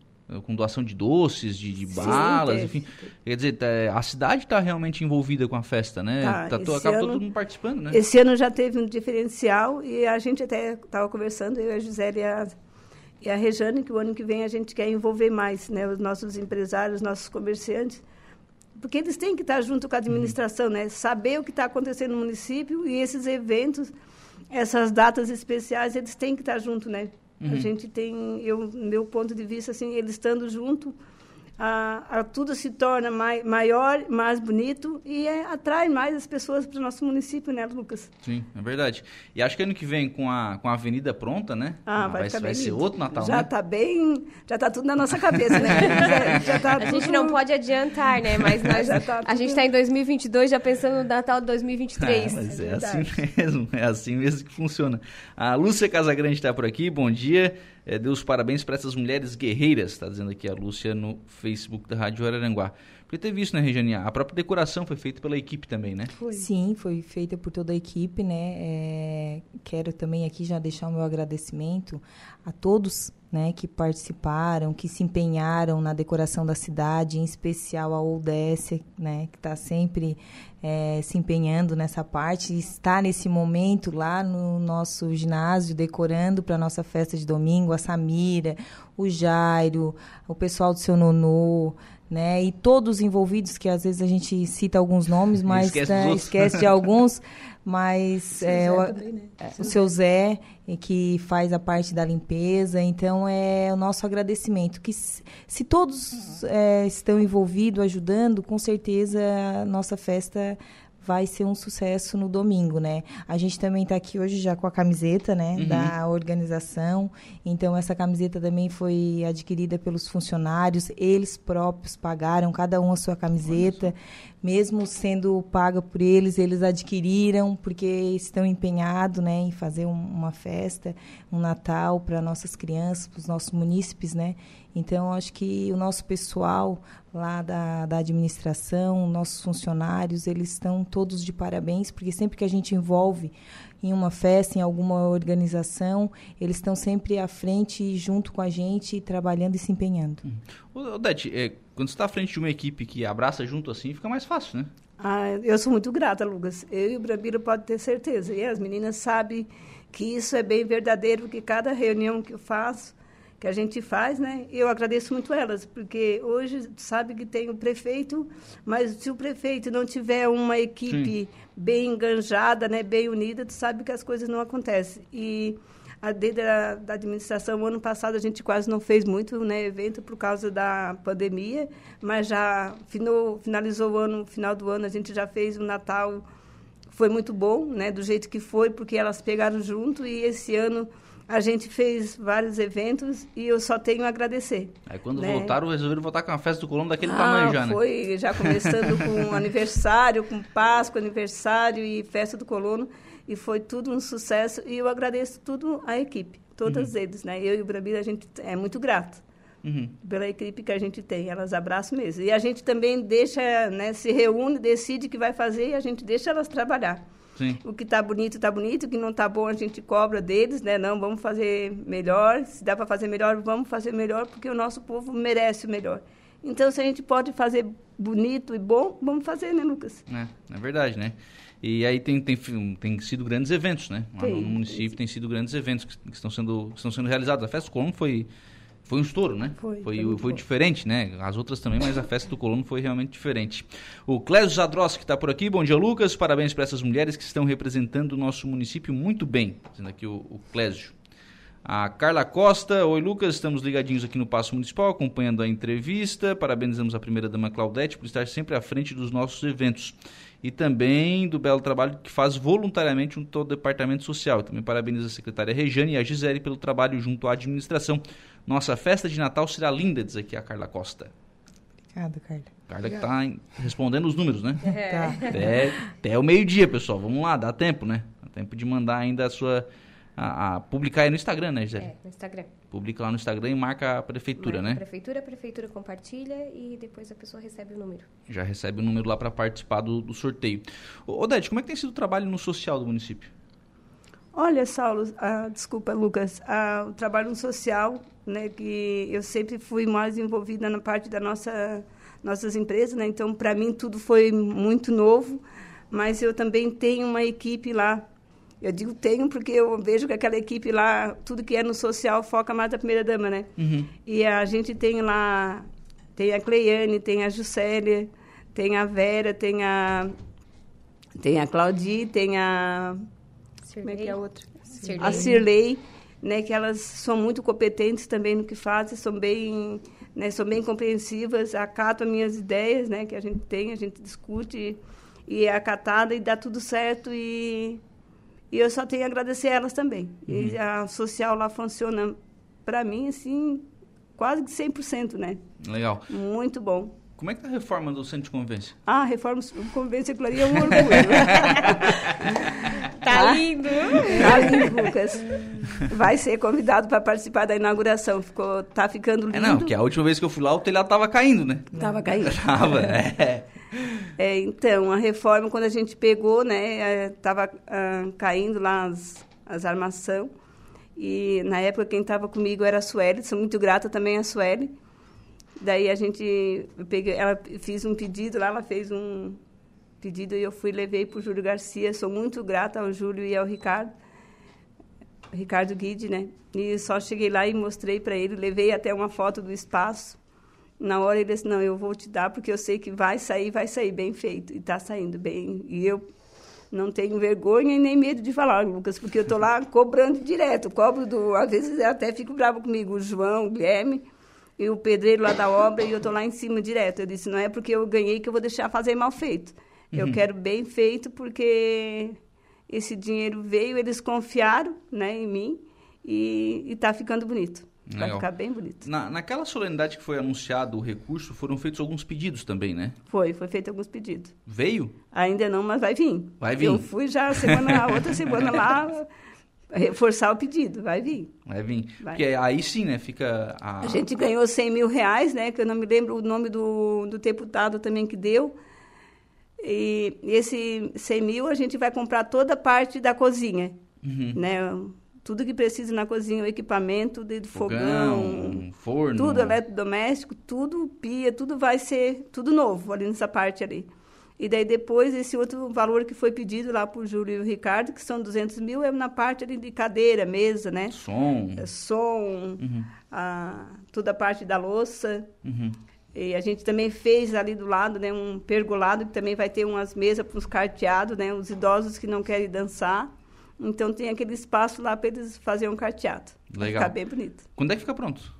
Com doação de doces, de, de Sim, balas, teve. enfim. Quer dizer, tá- a cidade está realmente envolvida com a festa, né? Tá, Tá to- acaba ano- todo mundo participando, né? Esse ano já teve um diferencial e a gente até estava conversando, eu, a Gisele e a, e a Rejane, que o ano que vem a gente quer envolver mais né, os nossos empresários, os nossos comerciantes, porque eles têm que estar junto com a administração, né? Saber o que está acontecendo no município e esses eventos, essas datas especiais, eles têm que estar junto, né? Uhum. A gente tem, eu, meu ponto de vista, assim, eles estando junto, a, a, tudo se torna mai, maior, mais bonito e é, atrai mais as pessoas para o nosso município, né, Lucas? Sim, é verdade. E acho que ano que vem, com a, com a avenida pronta, né? Ah, vai, vai, vai ser outro Natal, já né? Já está bem, já está tudo na nossa cabeça, né? já, já tá a tudo... gente não pode adiantar, né? Mas nós, tá tudo... a gente está em 2022 já pensando no Natal de 2023. É, mas é, é assim mesmo, é assim mesmo que funciona. A Lúcia Casagrande está por aqui, bom dia. É, deu os parabéns para essas mulheres guerreiras, está dizendo aqui a Lúcia no Facebook da Rádio Araranguá. Porque teve isso, né, Regiane? A própria decoração foi feita pela equipe também, né? Foi. Sim, foi feita por toda a equipe, né? É, quero também aqui já deixar o meu agradecimento a todos né, que participaram, que se empenharam na decoração da cidade, em especial a ODS, né, que está sempre é, se empenhando nessa parte, está nesse momento lá no nosso ginásio decorando para a nossa festa de domingo, a Samira, o Jairo, o pessoal do seu Nonô, né? E todos os envolvidos, que às vezes a gente cita alguns nomes, mas esquece, né, esquece de alguns, mas é, o, também, né? É, o seu Zé, que faz a parte da limpeza, então é o nosso agradecimento, que se, se todos é, estão envolvidos, ajudando, com certeza a nossa festa vai ser um sucesso no domingo, né? A gente também está aqui hoje já com a camiseta, né, uhum. da organização. Então essa camiseta também foi adquirida pelos funcionários, eles próprios pagaram cada um a sua camiseta, mesmo sendo paga por eles, eles adquiriram porque estão empenhados, né, em fazer um, uma festa, um Natal para nossas crianças, para os nossos munícipes, né? Então, acho que o nosso pessoal lá da, da administração, nossos funcionários, eles estão todos de parabéns, porque sempre que a gente envolve em uma festa, em alguma organização, eles estão sempre à frente, junto com a gente, trabalhando e se empenhando. Uhum. Odete, é, quando você está à frente de uma equipe que abraça junto assim, fica mais fácil, né? Ah, eu sou muito grata, Lucas. Eu e o Brabilo pode ter certeza. E as meninas sabem que isso é bem verdadeiro, porque cada reunião que eu faço, que a gente faz, né? Eu agradeço muito elas, porque hoje sabe que tem o prefeito, mas se o prefeito não tiver uma equipe Sim. bem enganjada, né, bem unida, tu sabe que as coisas não acontecem. E a desde a da administração, ano passado a gente quase não fez muito, né, evento por causa da pandemia, mas já finou, finalizou o ano, final do ano a gente já fez o Natal foi muito bom, né, do jeito que foi, porque elas pegaram junto e esse ano a gente fez vários eventos e eu só tenho a agradecer. Aí quando né? voltaram, resolveram voltar com a festa do Colombo daquele ah, tamanho já, né? Foi, já começando com aniversário, com Páscoa, aniversário e festa do Colono. E foi tudo um sucesso. E eu agradeço tudo à equipe, todos uhum. eles, né? Eu e o Brabila, a gente é muito grato. Uhum. pela equipe que a gente tem, elas abraçam mesmo. E a gente também deixa, né, se reúne, decide o que vai fazer e a gente deixa elas trabalhar. Sim. O que está bonito, está bonito. O que não está bom, a gente cobra deles, né? Não, vamos fazer melhor. Se dá para fazer melhor, vamos fazer melhor, porque o nosso povo merece o melhor. Então, se a gente pode fazer bonito e bom, vamos fazer, né, Lucas? É, é verdade, né? E aí tem, tem, tem sido grandes eventos, né? Lá no município tem, sido grandes eventos que, que, estão, sendo, que estão sendo realizados. A Festa Colombo foi foi um estouro, né? Foi. Foi, foi, foi diferente, né? As outras também, mas a festa do Colono foi realmente diferente. O Clésio Zadrossi que está por aqui. Bom dia, Lucas. Parabéns para essas mulheres que estão representando o nosso município muito bem. Dizendo aqui o, o Clésio. A Carla Costa, oi Lucas, estamos ligadinhos aqui no Passo Municipal, acompanhando a entrevista. Parabenizamos a primeira-dama Claudete por estar sempre à frente dos nossos eventos. E também do belo trabalho que faz voluntariamente junto ao Departamento Social. Também parabenizo a secretária Rejane e a Gisele pelo trabalho junto à administração. Nossa festa de Natal será linda, diz aqui a Carla Costa. Obrigada, Carla. Carla que está respondendo os números, né? É. Tá. Até, até o meio-dia, pessoal. Vamos lá, dá tempo, né? Dá tempo de mandar ainda a sua. A, a, publicar aí no Instagram, né, Gisele? É, no Instagram. Publica lá no Instagram e marca a prefeitura, marca né? A prefeitura, a prefeitura compartilha e depois a pessoa recebe o número. Já recebe o número lá para participar do, do sorteio. Ô, Odete, como é que tem sido o trabalho no social do município? Olha, Saulo, ah, desculpa, Lucas, ah, o trabalho social, né, que eu sempre fui mais envolvida na parte da nossa nossas empresas, né, então para mim tudo foi muito novo, mas eu também tenho uma equipe lá. Eu digo tenho porque eu vejo que aquela equipe lá, tudo que é no social foca mais a primeira dama, né? Uhum. E a gente tem lá, tem a Cleiane, tem a Juscelia, tem a Vera, tem a tem a Claudi, tem a como é que é a outra? Cirlei. A Cirlei, né, que elas são muito competentes também no que fazem, são bem, né, são bem compreensivas, acatam as minhas ideias, né, que a gente tem, a gente discute e é acatada e dá tudo certo e e eu só tenho a agradecer a elas também. E a social lá funciona para mim assim quase que 100%, né? Legal. Muito bom. Como é que tá a reforma do centro de convivência? Ah, reforma convência Claria é um orgulho. Tá lindo! Tá lindo, Lucas. Vai ser convidado para participar da inauguração. Ficou, tá ficando lindo. É, não, porque a última vez que eu fui lá, o telhado tava caindo, né? Tava caindo. Tava, é. É, então, a reforma, quando a gente pegou, né, estava caindo lá as, as armação. E, na época, quem estava comigo era a Sueli. Sou muito grata também à Sueli. Daí, a gente... Eu peguei, ela fiz um pedido lá, ela fez um pedido e eu fui levei para o Júlio Garcia. Sou muito grata ao Júlio e ao Ricardo. Ricardo Guide, né? E só cheguei lá e mostrei para ele, levei até uma foto do espaço. Na hora ele disse, não, eu vou te dar porque eu sei que vai sair, vai sair bem feito. E está saindo bem. E eu não tenho vergonha e nem medo de falar, Lucas, porque eu estou lá cobrando direto. Cobro do... Às vezes até fico bravo comigo, o João, o Guilherme e o pedreiro lá da obra, e eu estou lá em cima direto. Eu disse, não é porque eu ganhei que eu vou deixar fazer mal feito. Eu quero bem feito porque esse dinheiro veio, eles confiaram né, em mim e está ficando bonito. Vai Legal. ficar bem bonito. Na, naquela solenidade que foi anunciado o recurso, foram feitos alguns pedidos também, né? Foi, foi feito alguns pedidos. Veio? Ainda não, mas vai vir. Vai vir. Eu fui já semana, a outra semana lá reforçar o pedido, vai vir. Vai vir. Vai. Porque aí sim, né? Fica a. A gente ganhou 100 mil reais, né? Que eu não me lembro o nome do, do deputado também que deu. E esse 100 mil a gente vai comprar toda a parte da cozinha, Uhum. né? Tudo que precisa na cozinha, o equipamento de fogão, forno. tudo eletrodoméstico, tudo pia, tudo vai ser tudo novo ali nessa parte ali. E daí depois esse outro valor que foi pedido lá por Júlio e o Ricardo, que são 200 mil, é na parte ali de cadeira, mesa, né? Som. É som, a, toda a parte da louça. Uhum. E a gente também fez ali do lado, né, um pergolado que também vai ter umas mesas para os carteados, né, os idosos que não querem dançar. Então tem aquele espaço lá para eles fazerem um carteado. Legal. ficar bem bonito. Quando é que fica pronto?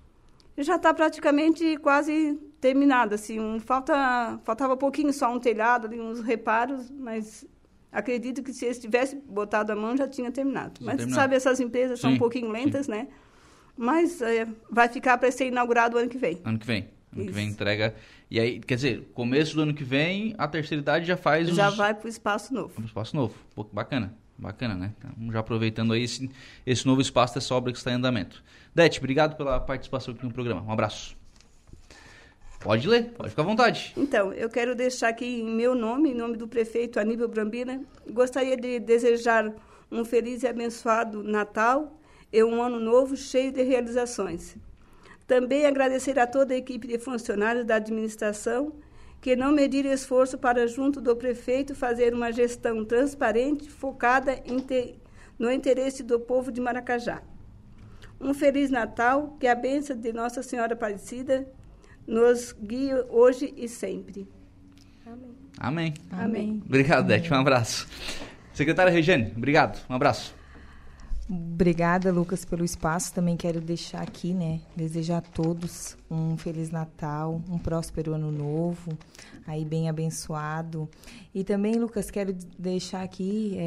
Já está praticamente quase terminado, assim, um, falta, faltava pouquinho só um telhado ali, uns reparos, mas acredito que se eles tivessem botado a mão já tinha terminado. Já mas terminado. sabe, essas empresas são Sim, um pouquinho lentas, né? Mas eh, vai ficar para ser inaugurado ano que vem. Ano que vem. Ano que vem entrega. E aí, quer dizer, começo do ano que vem, a terceira idade já faz Já os... vai para o espaço novo. um espaço novo. Pô, bacana. Bacana, né? Então, já aproveitando aí esse, esse novo espaço dessa obra que está em andamento. Dete, obrigado pela participação aqui no programa. Um abraço. Pode ler, pode ficar à vontade. Então, eu quero deixar aqui em meu nome, em nome do prefeito Aníbal Brambila, gostaria de desejar um feliz e abençoado Natal e um ano novo cheio de realizações. Também agradecer a toda a equipe de funcionários da administração que não mediram esforço para, junto do prefeito, fazer uma gestão transparente, focada te- no interesse do povo de Maracajá. Um Feliz Natal, que a bênção de Nossa Senhora Aparecida nos guie hoje e sempre. Amém. Amém. Obrigado, Dete. Um abraço. Secretária Regiane, obrigado. Um abraço. Obrigada, Lucas, pelo espaço. Também quero deixar aqui, né, desejar a todos um feliz Natal, um próspero ano novo, aí bem abençoado. E também, Lucas, quero deixar aqui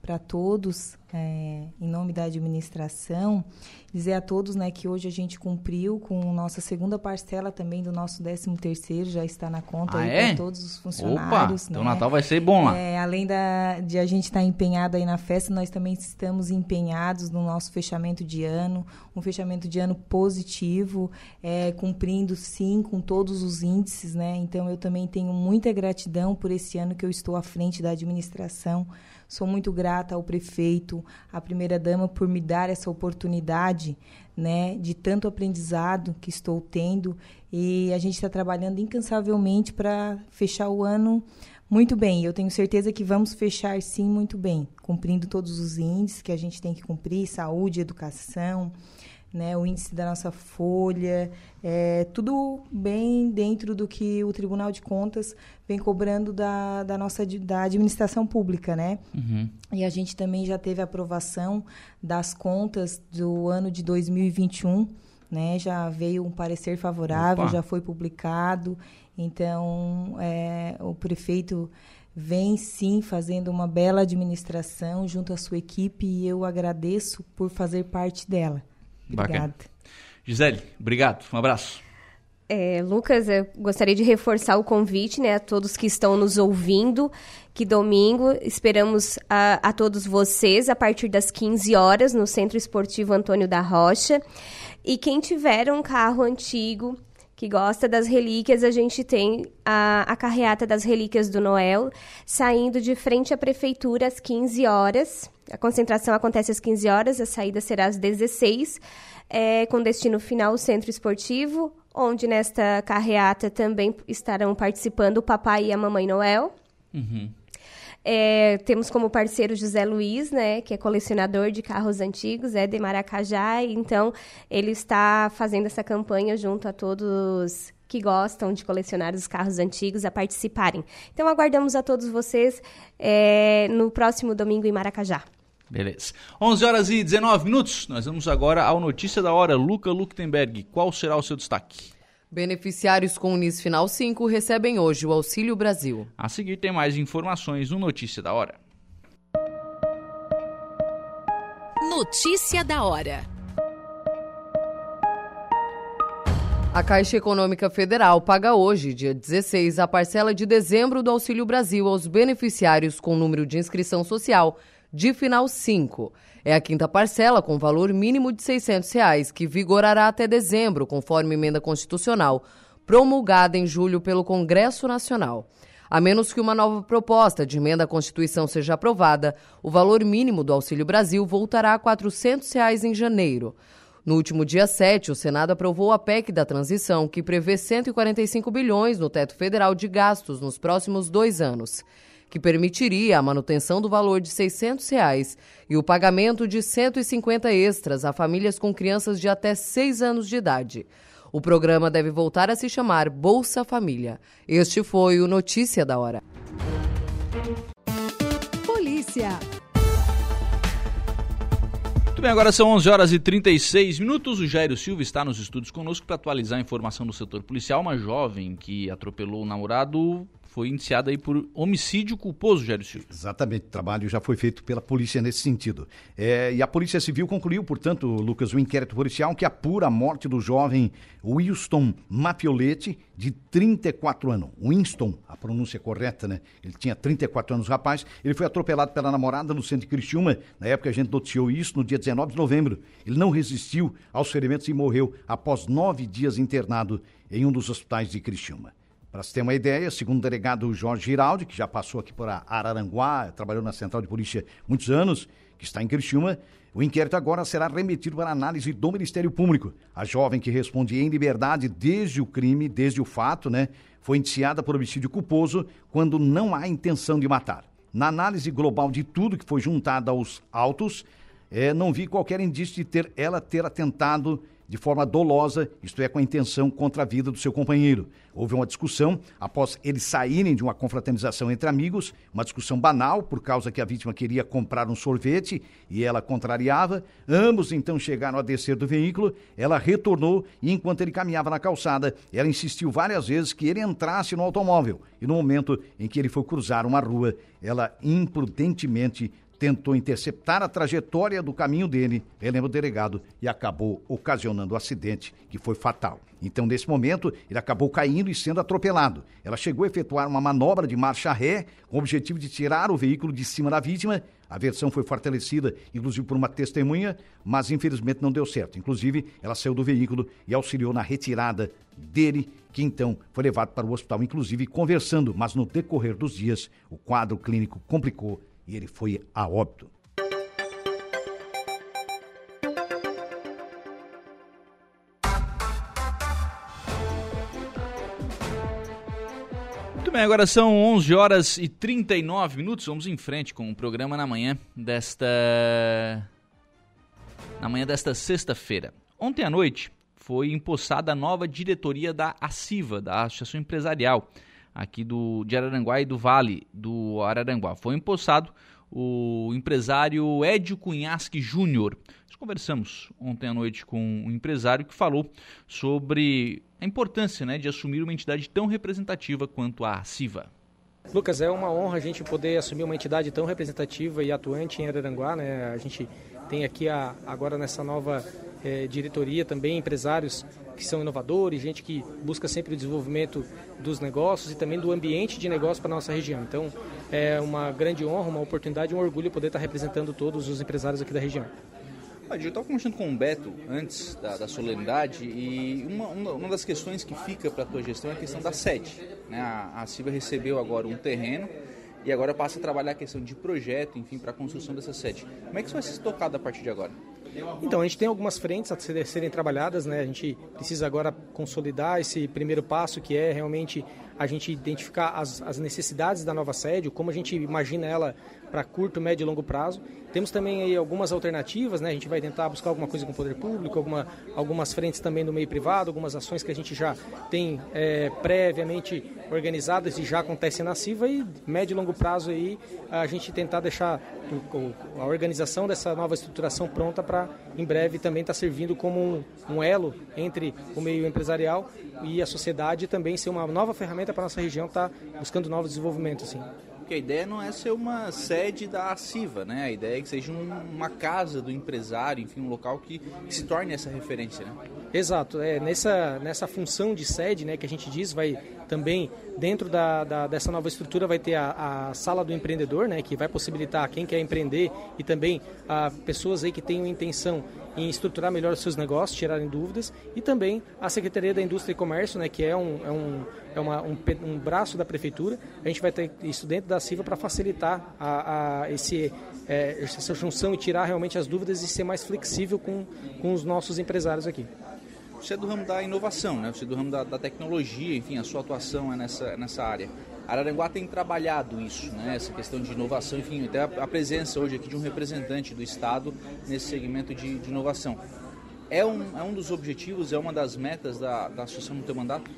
para todos, é, em nome da administração, dizer a todos, né, que hoje a gente cumpriu com nossa segunda parcela também do nosso 13 terceiro, já está na conta Ah, aí é? para todos os Opa, funcionários. então o né? Natal vai ser bom lá. É, além da, de a gente estar empenhado aí na festa, nós também estamos empenhados no nosso fechamento de ano, um fechamento de ano positivo, é, cumprindo sim com todos os índices, né? Então eu também tenho muita gratidão por esse ano que eu estou à frente da administração. Sou muito grata ao prefeito, à primeira dama por me dar essa oportunidade, né, de tanto aprendizado que estou tendo e a gente está trabalhando incansavelmente para fechar o ano muito bem. Eu tenho certeza que vamos fechar sim muito bem, cumprindo todos os índices que a gente tem que cumprir, saúde, educação, né, o índice da nossa folha, é, tudo bem dentro do que o Tribunal de Contas vem cobrando da, da nossa da administração pública, né? Uhum. E a gente também já teve aprovação das contas do ano de 2021, né? Já veio um parecer favorável, Opa. já foi publicado. Então, é, o prefeito vem sim fazendo uma bela administração junto à sua equipe e eu agradeço por fazer parte dela. Obrigada. Gisele, obrigado. Um abraço. É, Lucas, eu gostaria de reforçar o convite né, a todos que estão nos ouvindo, que domingo esperamos a, a todos vocês a partir das 15 horas no Centro Esportivo Antônio da Rocha. E quem tiver um carro antigo, que gosta das relíquias, a gente tem a, a carreata das relíquias do Noel saindo de frente à prefeitura às 15 horas. A concentração acontece às 15 horas, a saída será às 16 é, com destino final o Centro Esportivo, onde nesta carreata também estarão participando o papai e a mamãe Noel. Uhum. É, temos como parceiro José Luiz, né, que é colecionador de carros antigos, é de Maracajá, então ele está fazendo essa campanha junto a todos que gostam de colecionar os carros antigos a participarem. Então aguardamos a todos vocês é, no próximo domingo em Maracajá. Beleza. 11 horas e 19 minutos. Nós vamos agora ao Notícia da Hora. Luca Luktenberg, qual será o seu destaque? Beneficiários com Unis Final 5 recebem hoje o Auxílio Brasil. A seguir tem mais informações no Notícia da Hora. Notícia da Hora. A Caixa Econômica Federal paga hoje, dia 16, a parcela de dezembro do Auxílio Brasil aos beneficiários com número de inscrição social de final 5. É a quinta parcela com valor mínimo de 600 reais, que vigorará até dezembro, conforme emenda constitucional, promulgada em julho pelo Congresso Nacional. A menos que uma nova proposta de emenda à Constituição seja aprovada, o valor mínimo do Auxílio Brasil voltará a 400 reais em janeiro. No último dia 7, o Senado aprovou a PEC da transição, que prevê 145 bilhões no teto federal de gastos nos próximos dois anos que permitiria a manutenção do valor de 600 reais e o pagamento de 150 extras a famílias com crianças de até 6 anos de idade. O programa deve voltar a se chamar Bolsa Família. Este foi o Notícia da Hora. Polícia. Muito bem, agora são 11 horas e 36 minutos. O Jairo Silva está nos estúdios conosco para atualizar a informação do setor policial. Uma jovem que atropelou o namorado foi indiciada aí por homicídio culposo, Jair Silva. Exatamente, o trabalho já foi feito pela polícia nesse sentido. É, e a Polícia Civil concluiu, portanto, Lucas, o inquérito policial que apura a morte do jovem Wilson Mafiolete, de 34 anos. Winston, a pronúncia correta, né? Ele tinha 34 anos, rapaz. Ele foi atropelado pela namorada no centro de Criciúma. Na época a gente noticiou isso no dia 19 de novembro. Ele não resistiu aos ferimentos e morreu após nove dias internado em um dos hospitais de Criciúma. Para se ter uma ideia, segundo o delegado Jorge Giraldi, que já passou aqui por Araranguá, trabalhou na Central de Polícia muitos anos, que está em Criciúma, o inquérito agora será remetido para análise do Ministério Público. A jovem que responde em liberdade desde o crime, desde o fato, né, foi indiciada por homicídio culposo quando não há intenção de matar. Na análise global de tudo que foi juntado aos autos, é, não vi qualquer indício de ter ela ter atentado de forma dolosa, isto é, com a intenção contra a vida do seu companheiro. Houve uma discussão após eles saírem de uma confraternização entre amigos, uma discussão banal, por causa que a vítima queria comprar um sorvete e ela contrariava. Ambos então chegaram a descer do veículo, ela retornou e enquanto ele caminhava na calçada, ela insistiu várias vezes que ele entrasse no automóvel. E no momento em que ele foi cruzar uma rua, ela imprudentemente tentou interceptar a trajetória do caminho dele, relembra o delegado, e acabou ocasionando o um acidente que foi fatal. Então, nesse momento, ele acabou caindo e sendo atropelado. Ela chegou a efetuar uma manobra de marcha ré com o objetivo de tirar o veículo de cima da vítima. A versão foi fortalecida, inclusive por uma testemunha, mas infelizmente não deu certo. Inclusive, ela saiu do veículo e auxiliou na retirada dele, que então foi levado para o hospital, inclusive conversando, mas no decorrer dos dias, o quadro clínico complicou e ele foi a óbito. Muito bem, agora são 11 horas e 39 minutos. Vamos em frente com o programa na manhã desta na manhã desta sexta-feira. Ontem à noite foi empossada a nova diretoria da ACIVA, da Associação Empresarial, aqui do, de Araranguá e do Vale do Araranguá. Foi empossado o empresário Edio Cunhasque Júnior. Nós conversamos ontem à noite com um empresário que falou sobre a importância né, de assumir uma entidade tão representativa quanto a CIVA. Lucas, é uma honra a gente poder assumir uma entidade tão representativa e atuante em Araranguá. Né? A gente tem aqui a, agora nessa nova é, diretoria também empresários que são inovadores, gente que busca sempre o desenvolvimento dos negócios e também do ambiente de negócio para a nossa região. Então, é uma grande honra, uma oportunidade, um orgulho poder estar representando todos os empresários aqui da região. eu estava conversando com o Beto antes da, da solenidade e uma, uma, uma, das questões que fica para a tua gestão é a questão da sede. Né? A, a Silva recebeu agora um terreno e agora passa a trabalhar a questão de projeto, enfim, para a construção dessa sede. Como é que isso vai ser tocado a partir de agora? Então, a gente tem algumas frentes a serem trabalhadas, né? A gente precisa agora consolidar esse primeiro passo, que é realmente a gente identificar as, as necessidades da nova sede, como a gente imagina ela para curto, médio e longo prazo. Temos também aí algumas alternativas, né? A gente vai tentar buscar alguma coisa com o poder público, alguma, algumas frentes também no meio privado, algumas ações que a gente já tem é, previamente organizadas e já acontecem na CIVA e médio e longo prazo aí a gente tentar deixar a organização dessa nova estruturação pronta para em breve também estar tá servindo como um, um elo entre o meio empresarial e a sociedade e também ser uma nova ferramenta para a nossa região estar tá buscando novos desenvolvimentos. Assim porque a ideia não é ser uma sede da CIVA, né? A ideia é que seja um, uma casa do empresário, enfim, um local que, que, se torne essa referência, né? Exato, é nessa, nessa função de sede, né, que a gente diz, vai também dentro da, da, dessa nova estrutura vai ter a, a, sala do empreendedor, né, que vai possibilitar quem quer empreender e também a pessoas aí que tenham intenção em estruturar melhor os seus negócios, tirarem dúvidas, e também a Secretaria da Indústria e Comércio, né, que é um, é um, é uma, um, um braço da Prefeitura. A gente vai ter isso dentro da CIVA para facilitar a, a esse, é, essa junção e tirar realmente as dúvidas e ser mais flexível com, com os nossos empresários aqui. Você é do ramo da inovação, né? Você é do ramo da, da tecnologia, enfim, a sua atuação é nessa, nessa área. Araranguá tem trabalhado isso, né? essa questão de inovação, enfim, até a, presença hoje aqui de um representante do Estado nesse segmento de, de inovação. É um, é um dos objetivos, é uma das metas da, da associação no teu mandato?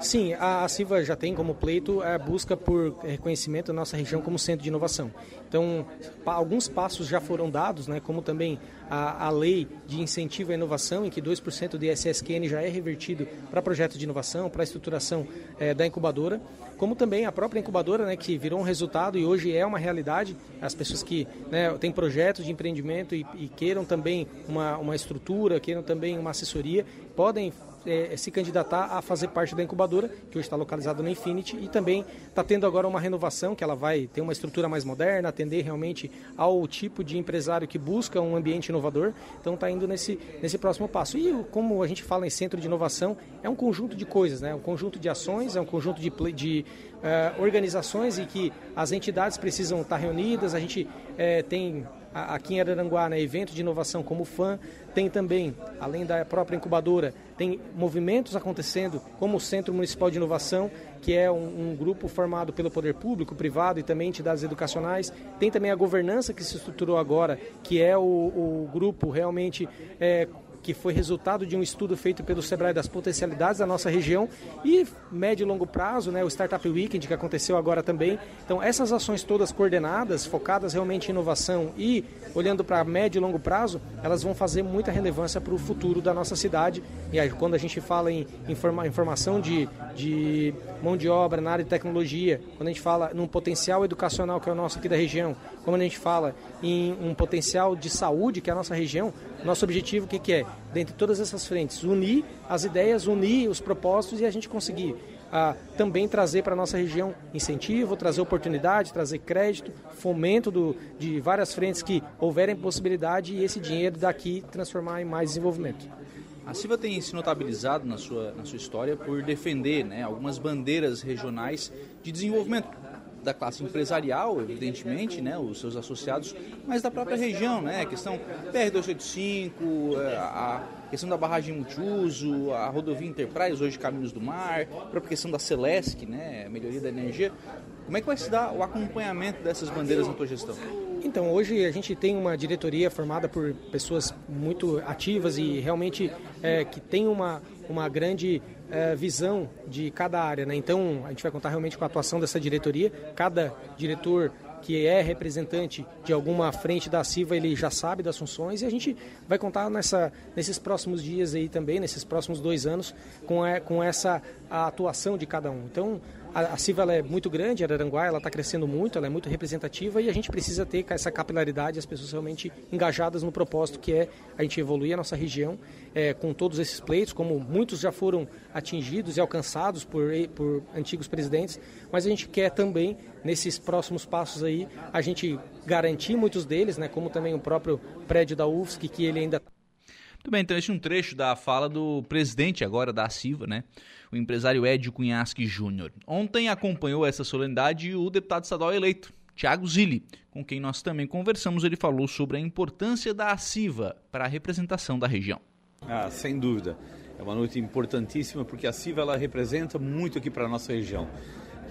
Sim, a, a CIVA já tem como pleito a busca por reconhecimento da nossa região como centro de inovação. Então, pa, alguns passos já foram dados, né, como também a, a lei de incentivo à inovação, em que 2% do ISSQN já é revertido para projetos de inovação, para a estruturação é, da incubadora, como também a própria incubadora, né, que virou um resultado e hoje é uma realidade. As pessoas que né, têm projetos de empreendimento e, e queiram também uma, uma estrutura, queiram também uma assessoria, podem é, se candidatar a fazer parte da incubadora, que hoje está localizada no Infinity, e também está tendo agora uma renovação, que ela vai ter uma estrutura mais moderna, atender realmente ao tipo de empresário que busca um ambiente inovador. Então está indo nesse, nesse próximo passo. E como a gente fala em centro de inovação, é um conjunto de coisas, né? um conjunto de ações, é um conjunto de, de uh, organizações em que as entidades precisam estar reunidas, a gente uh, tem aqui em Araranguá, né, evento de inovação como o FAM, tem também, além da própria incubadora, tem movimentos acontecendo, como o Centro Municipal de Inovação, que é um, um, grupo formado pelo poder público, privado e também entidades educacionais. Tem também a governança que se estruturou agora, que é o, o grupo realmente é, que foi resultado de um estudo feito pelo Sebrae das potencialidades da nossa região e médio e longo prazo, né, o Startup Weekend que aconteceu agora também. Então, essas ações todas coordenadas, focadas realmente em inovação e olhando para médio e longo prazo, elas vão fazer muita relevância para o futuro da nossa cidade. E aí, quando a gente fala em informa, informação de, de mão de obra na área de tecnologia, quando a gente fala num potencial educacional que é o nosso aqui da região, quando a gente fala em um potencial de saúde que é a nossa região, nosso objetivo o que, que é? Dentre todas essas frentes, unir as ideias, unir os propósitos e a gente conseguir ah, também trazer para a nossa região incentivo, trazer oportunidade, trazer crédito, fomento do, de várias frentes que houverem possibilidade e esse dinheiro daqui transformar em mais desenvolvimento. A Silva tem se notabilizado na sua, na sua história por defender né, algumas bandeiras regionais de desenvolvimento da classe empresarial, evidentemente, né, os seus associados, mas da própria região, né, a questão PR-285, é, a questão da barragem multiuso, a rodovia Enterprise, hoje Caminhos do Mar, a própria questão da Celesc, né, melhoria da energia. Como é que vai se dar o acompanhamento dessas bandeiras na tua gestão? Então, hoje a gente tem uma diretoria formada por pessoas muito ativas e realmente é, que tem uma, uma grande é, visão de cada área. Né? Então, a gente vai contar realmente com a atuação dessa diretoria. Cada diretor que é representante de alguma frente da CIVA, ele já sabe das funções e a gente vai contar nessa, nesses próximos dias aí também, nesses próximos dois anos, com, a, com essa atuação de cada um. Então, a, a CIVA é muito grande, Araranguá ela está crescendo muito, ela é muito representativa e a gente precisa ter essa capilaridade, as pessoas realmente engajadas no propósito que é a gente evoluir a nossa região é, com todos esses pleitos, como muitos já foram atingidos e alcançados por, por antigos presidentes, mas a gente quer também, nesses próximos passos aí, a gente garantir muitos deles, né, como também o próprio prédio da UFSC, que ele ainda muito bem, então esse é um trecho da fala do presidente agora da CIVA, né? O empresário Edio Cunhasque Júnior. Ontem acompanhou essa solenidade o deputado estadual eleito, Tiago Zilli, com quem nós também conversamos. Ele falou sobre a importância da CIVA para a representação da região. Ah, sem dúvida. É uma noite importantíssima porque a CIVA ela representa muito aqui para a nossa região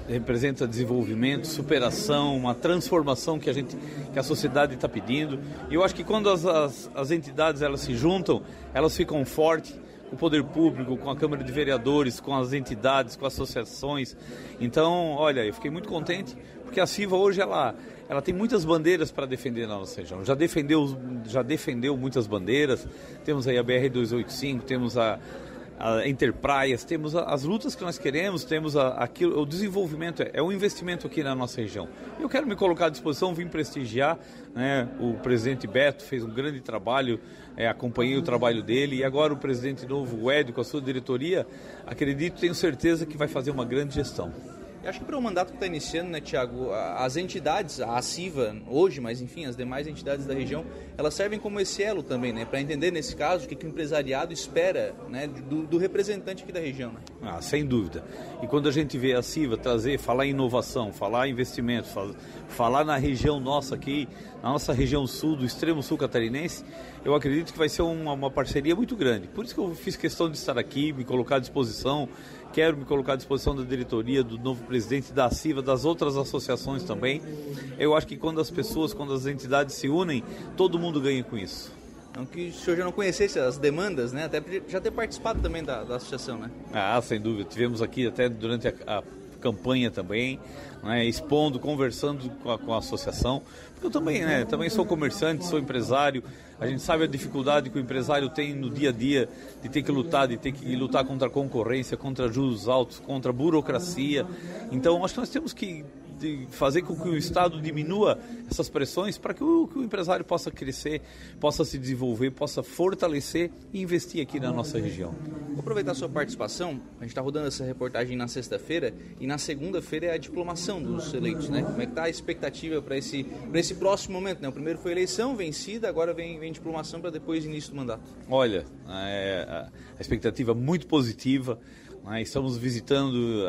representa desenvolvimento, superação, uma transformação que a gente, que a sociedade está pedindo. E eu acho que quando as, as, as, entidades elas se juntam, elas ficam fortes, o poder público, com a Câmara de Vereadores, com as entidades, com as associações. Então, olha, eu fiquei muito contente porque a CIVA hoje ela, ela tem muitas bandeiras para defender na nossa região. Já defendeu, já defendeu muitas bandeiras. Temos aí a BR 285, temos a a Interpraias, temos as lutas que nós queremos, temos a, aquilo, o desenvolvimento, é, é um investimento aqui na nossa região. Eu quero me colocar à disposição, vim prestigiar, né, o presidente Beto fez um grande trabalho, é, acompanhei o trabalho dele, e agora o presidente novo, o Ed, com a sua diretoria, acredito, tenho certeza que vai fazer uma grande gestão. Eu acho que para o mandato que está iniciando, né, Tiago, as entidades, a CIVA hoje, mas enfim, as demais entidades da região, elas servem como esse elo também, né, para entender nesse caso o que, que o empresariado espera, né, do, do, representante aqui da região. Né? Ah, sem dúvida. E quando a gente vê a CIVA trazer, falar em inovação, falar em investimento, falar na região nossa aqui, na nossa região sul, do extremo sul catarinense, eu acredito que vai ser uma, uma parceria muito grande. Por isso que eu fiz questão de estar aqui, me colocar à disposição Quero me colocar à disposição da diretoria, do novo presidente da CIVA, das outras associações também. Eu acho que quando as pessoas, quando as entidades se unem, todo mundo ganha com isso. Não que o senhor já não conhecesse as demandas, né? Até já ter participado também da, da associação, né? Ah, sem dúvida. Tivemos aqui até durante a, a campanha também, né, expondo, conversando com a, com a, associação. Eu também, né, também sou comerciante, sou empresário. A gente sabe a dificuldade que o empresário tem no dia a dia de ter que lutar, de ter que lutar contra a concorrência, contra juros altos, contra a burocracia. Então, acho que nós temos que de fazer com que o Estado diminua essas pressões para que o, que o empresário possa crescer, possa se desenvolver, possa fortalecer e investir aqui na nossa região. Vou aproveitar a sua participação. A gente está rodando essa reportagem na sexta-feira e na segunda-feira é a diplomação dos eleitos, né? Como é que está a expectativa para esse, esse próximo momento? Né? O primeiro foi eleição vencida, agora vem, vem diplomação para depois início do mandato. Olha, é, a expectativa é muito positiva. Né? Estamos visitando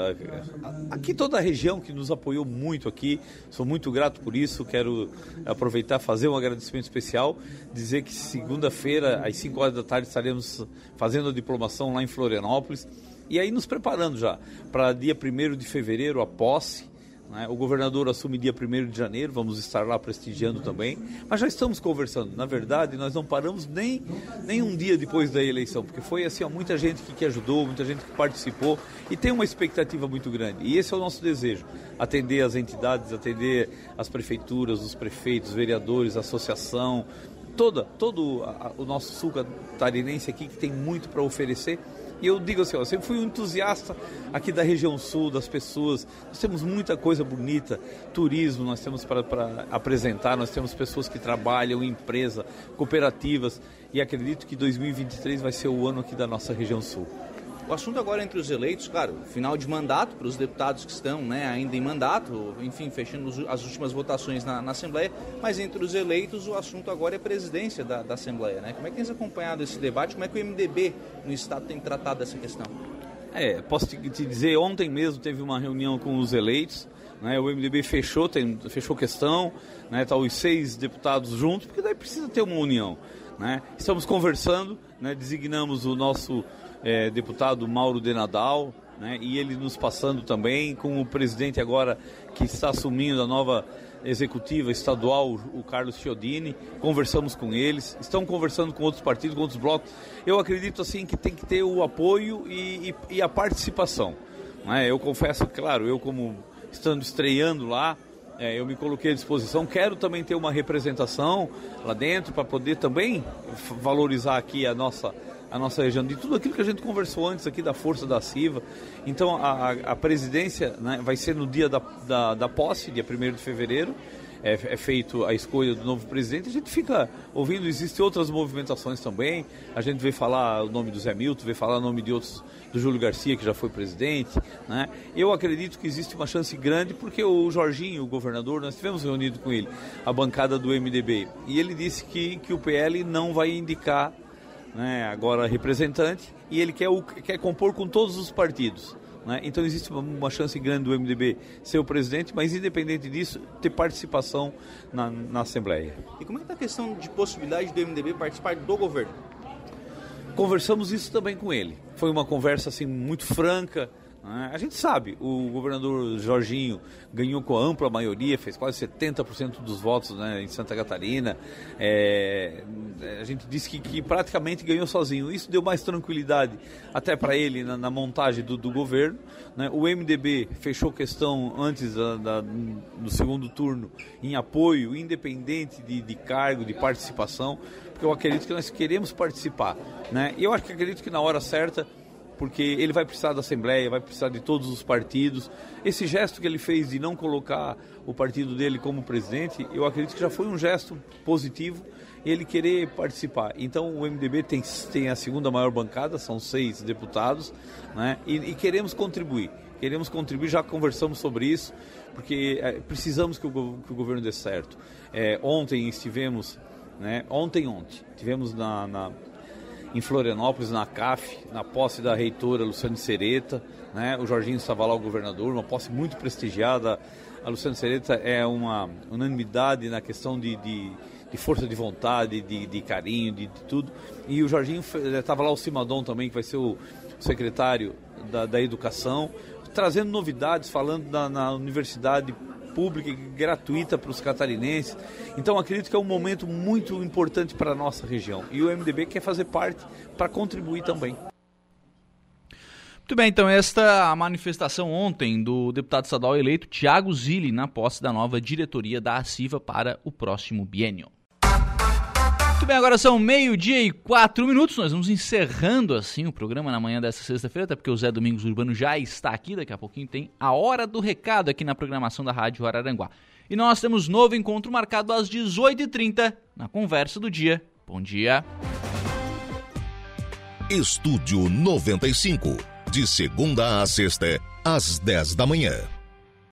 aqui toda a região que nos apoiou muito aqui. Sou muito grato por isso. Quero aproveitar fazer um agradecimento especial, dizer que segunda-feira às 5 horas da tarde estaremos fazendo a diplomação lá em Florianópolis e aí nos preparando já para dia 1 de fevereiro a posse né? O governador assume dia 1 de janeiro, vamos estar lá prestigiando também, mas já estamos conversando. Na verdade, nós não paramos nem, nem um dia depois da eleição, porque foi assim, ó, muita gente que, que ajudou, muita gente que participou e tem uma expectativa muito grande. E esse é o nosso desejo: atender as entidades, atender as prefeituras, os prefeitos, vereadores, associação, toda, todo a, o nosso sul catarinense aqui que tem muito para oferecer e eu digo assim, ó, eu sempre fui um entusiasta aqui da região sul, das pessoas. Nós temos muita coisa bonita, turismo nós temos para apresentar, nós temos pessoas que trabalham, empresa, cooperativas. E acredito que 2023 vai ser o ano aqui da nossa região sul. O assunto agora entre os eleitos, claro, final de mandato para os deputados que estão né, ainda em mandato, enfim, fechando as últimas votações na, na, Assembleia, mas entre os eleitos o assunto agora é a presidência da, da Assembleia. Né? Como é que tem acompanhado esse debate? Como é que o MDB no Estado tem tratado essa questão? É, posso te, te dizer, ontem mesmo teve uma reunião com os eleitos, né, o MDB fechou, tem, fechou questão, né, tá os seis deputados juntos, porque daí precisa ter uma união. Né? Estamos conversando, né, designamos o nosso é, deputado Mauro de Nadal, né, e ele nos passando também, com o presidente agora que está assumindo a nova executiva estadual, o Carlos Chiodini, conversamos com eles, estão conversando com outros partidos, com outros blocos. Eu acredito assim que tem que ter o apoio e, e, e a participação. Né? Eu confesso, claro, eu como estando estreando lá, é, eu me coloquei à disposição. Quero também ter uma representação lá dentro para poder também valorizar aqui a nossa a nossa região, de tudo aquilo que a gente conversou antes aqui da força da CIVA. Então a, a presidência né, vai ser no dia da, da, da posse, dia 1 de fevereiro, é, é feito a escolha do novo presidente, a gente fica ouvindo, existem outras movimentações também, a gente vê falar o nome do Zé Milton, vê falar o nome de outros, do Júlio Garcia, que já foi presidente, né? Eu acredito que existe uma chance grande, porque o Jorginho, o governador, nós tivemos reunido com ele, a bancada do MDB, e ele disse que, que o PL não vai indicar né, agora representante, e ele quer, o, quer compor com todos os partidos. Né? Então existe uma, chance grande do MDB ser o presidente, mas independente disso, ter participação na, na Assembleia. E como é que está a questão de possibilidade do MDB participar do governo? Conversamos isso também com ele. Foi uma conversa assim muito franca? A gente sabe, o governador Jorginho ganhou com ampla maioria, fez quase 70% dos votos né, em Santa Catarina. É, a gente disse que, que, praticamente ganhou sozinho. Isso deu mais tranquilidade até para ele na, na, montagem do, do governo. Né? O MDB fechou questão antes da, da, do segundo turno em apoio, independente de, de cargo, de participação, porque eu acredito que nós queremos participar. Né? E eu acho que acredito que na hora certa porque ele vai precisar da Assembleia, vai precisar de todos os partidos. Esse gesto que ele fez de não colocar o partido dele como presidente, eu acredito que já foi um gesto positivo ele querer participar. Então o MDB tem, tem a segunda maior bancada, são seis deputados, né? e, e queremos contribuir. Queremos contribuir, já conversamos sobre isso, porque é, precisamos que o, que o, governo dê certo. É, ontem estivemos, né? ontem, ontem, tivemos na, na em Florianópolis, na CAF, na posse da reitora Luciane Sereta, né? o Jorginho estava lá, o governador, uma posse muito prestigiada. A Luciane Sereta é uma unanimidade na questão de, de, de força de vontade, de, de carinho, de, tudo. E o Jorginho estava lá, o Simadon também, que vai ser o secretário da, da Educação, trazendo novidades, falando da, na universidade pública e gratuita para os catarinenses. Então acredito que é um momento muito importante para a nossa região. E o MDB quer fazer parte para contribuir também. Muito bem, então esta manifestação ontem do deputado estadual eleito Tiago Zilli na posse da nova diretoria da ACIVA para o próximo biênio. Muito bem, agora são meio-dia e quatro minutos. Nós vamos encerrando assim o programa na manhã desta sexta-feira, até porque o Zé Domingos Urbano já está aqui. Daqui a pouquinho tem a hora do recado aqui na programação da Rádio Araranguá. E nós temos novo encontro marcado às 18h30 na conversa do dia. Bom dia. Estúdio 95, de segunda a sexta, às 10 da manhã.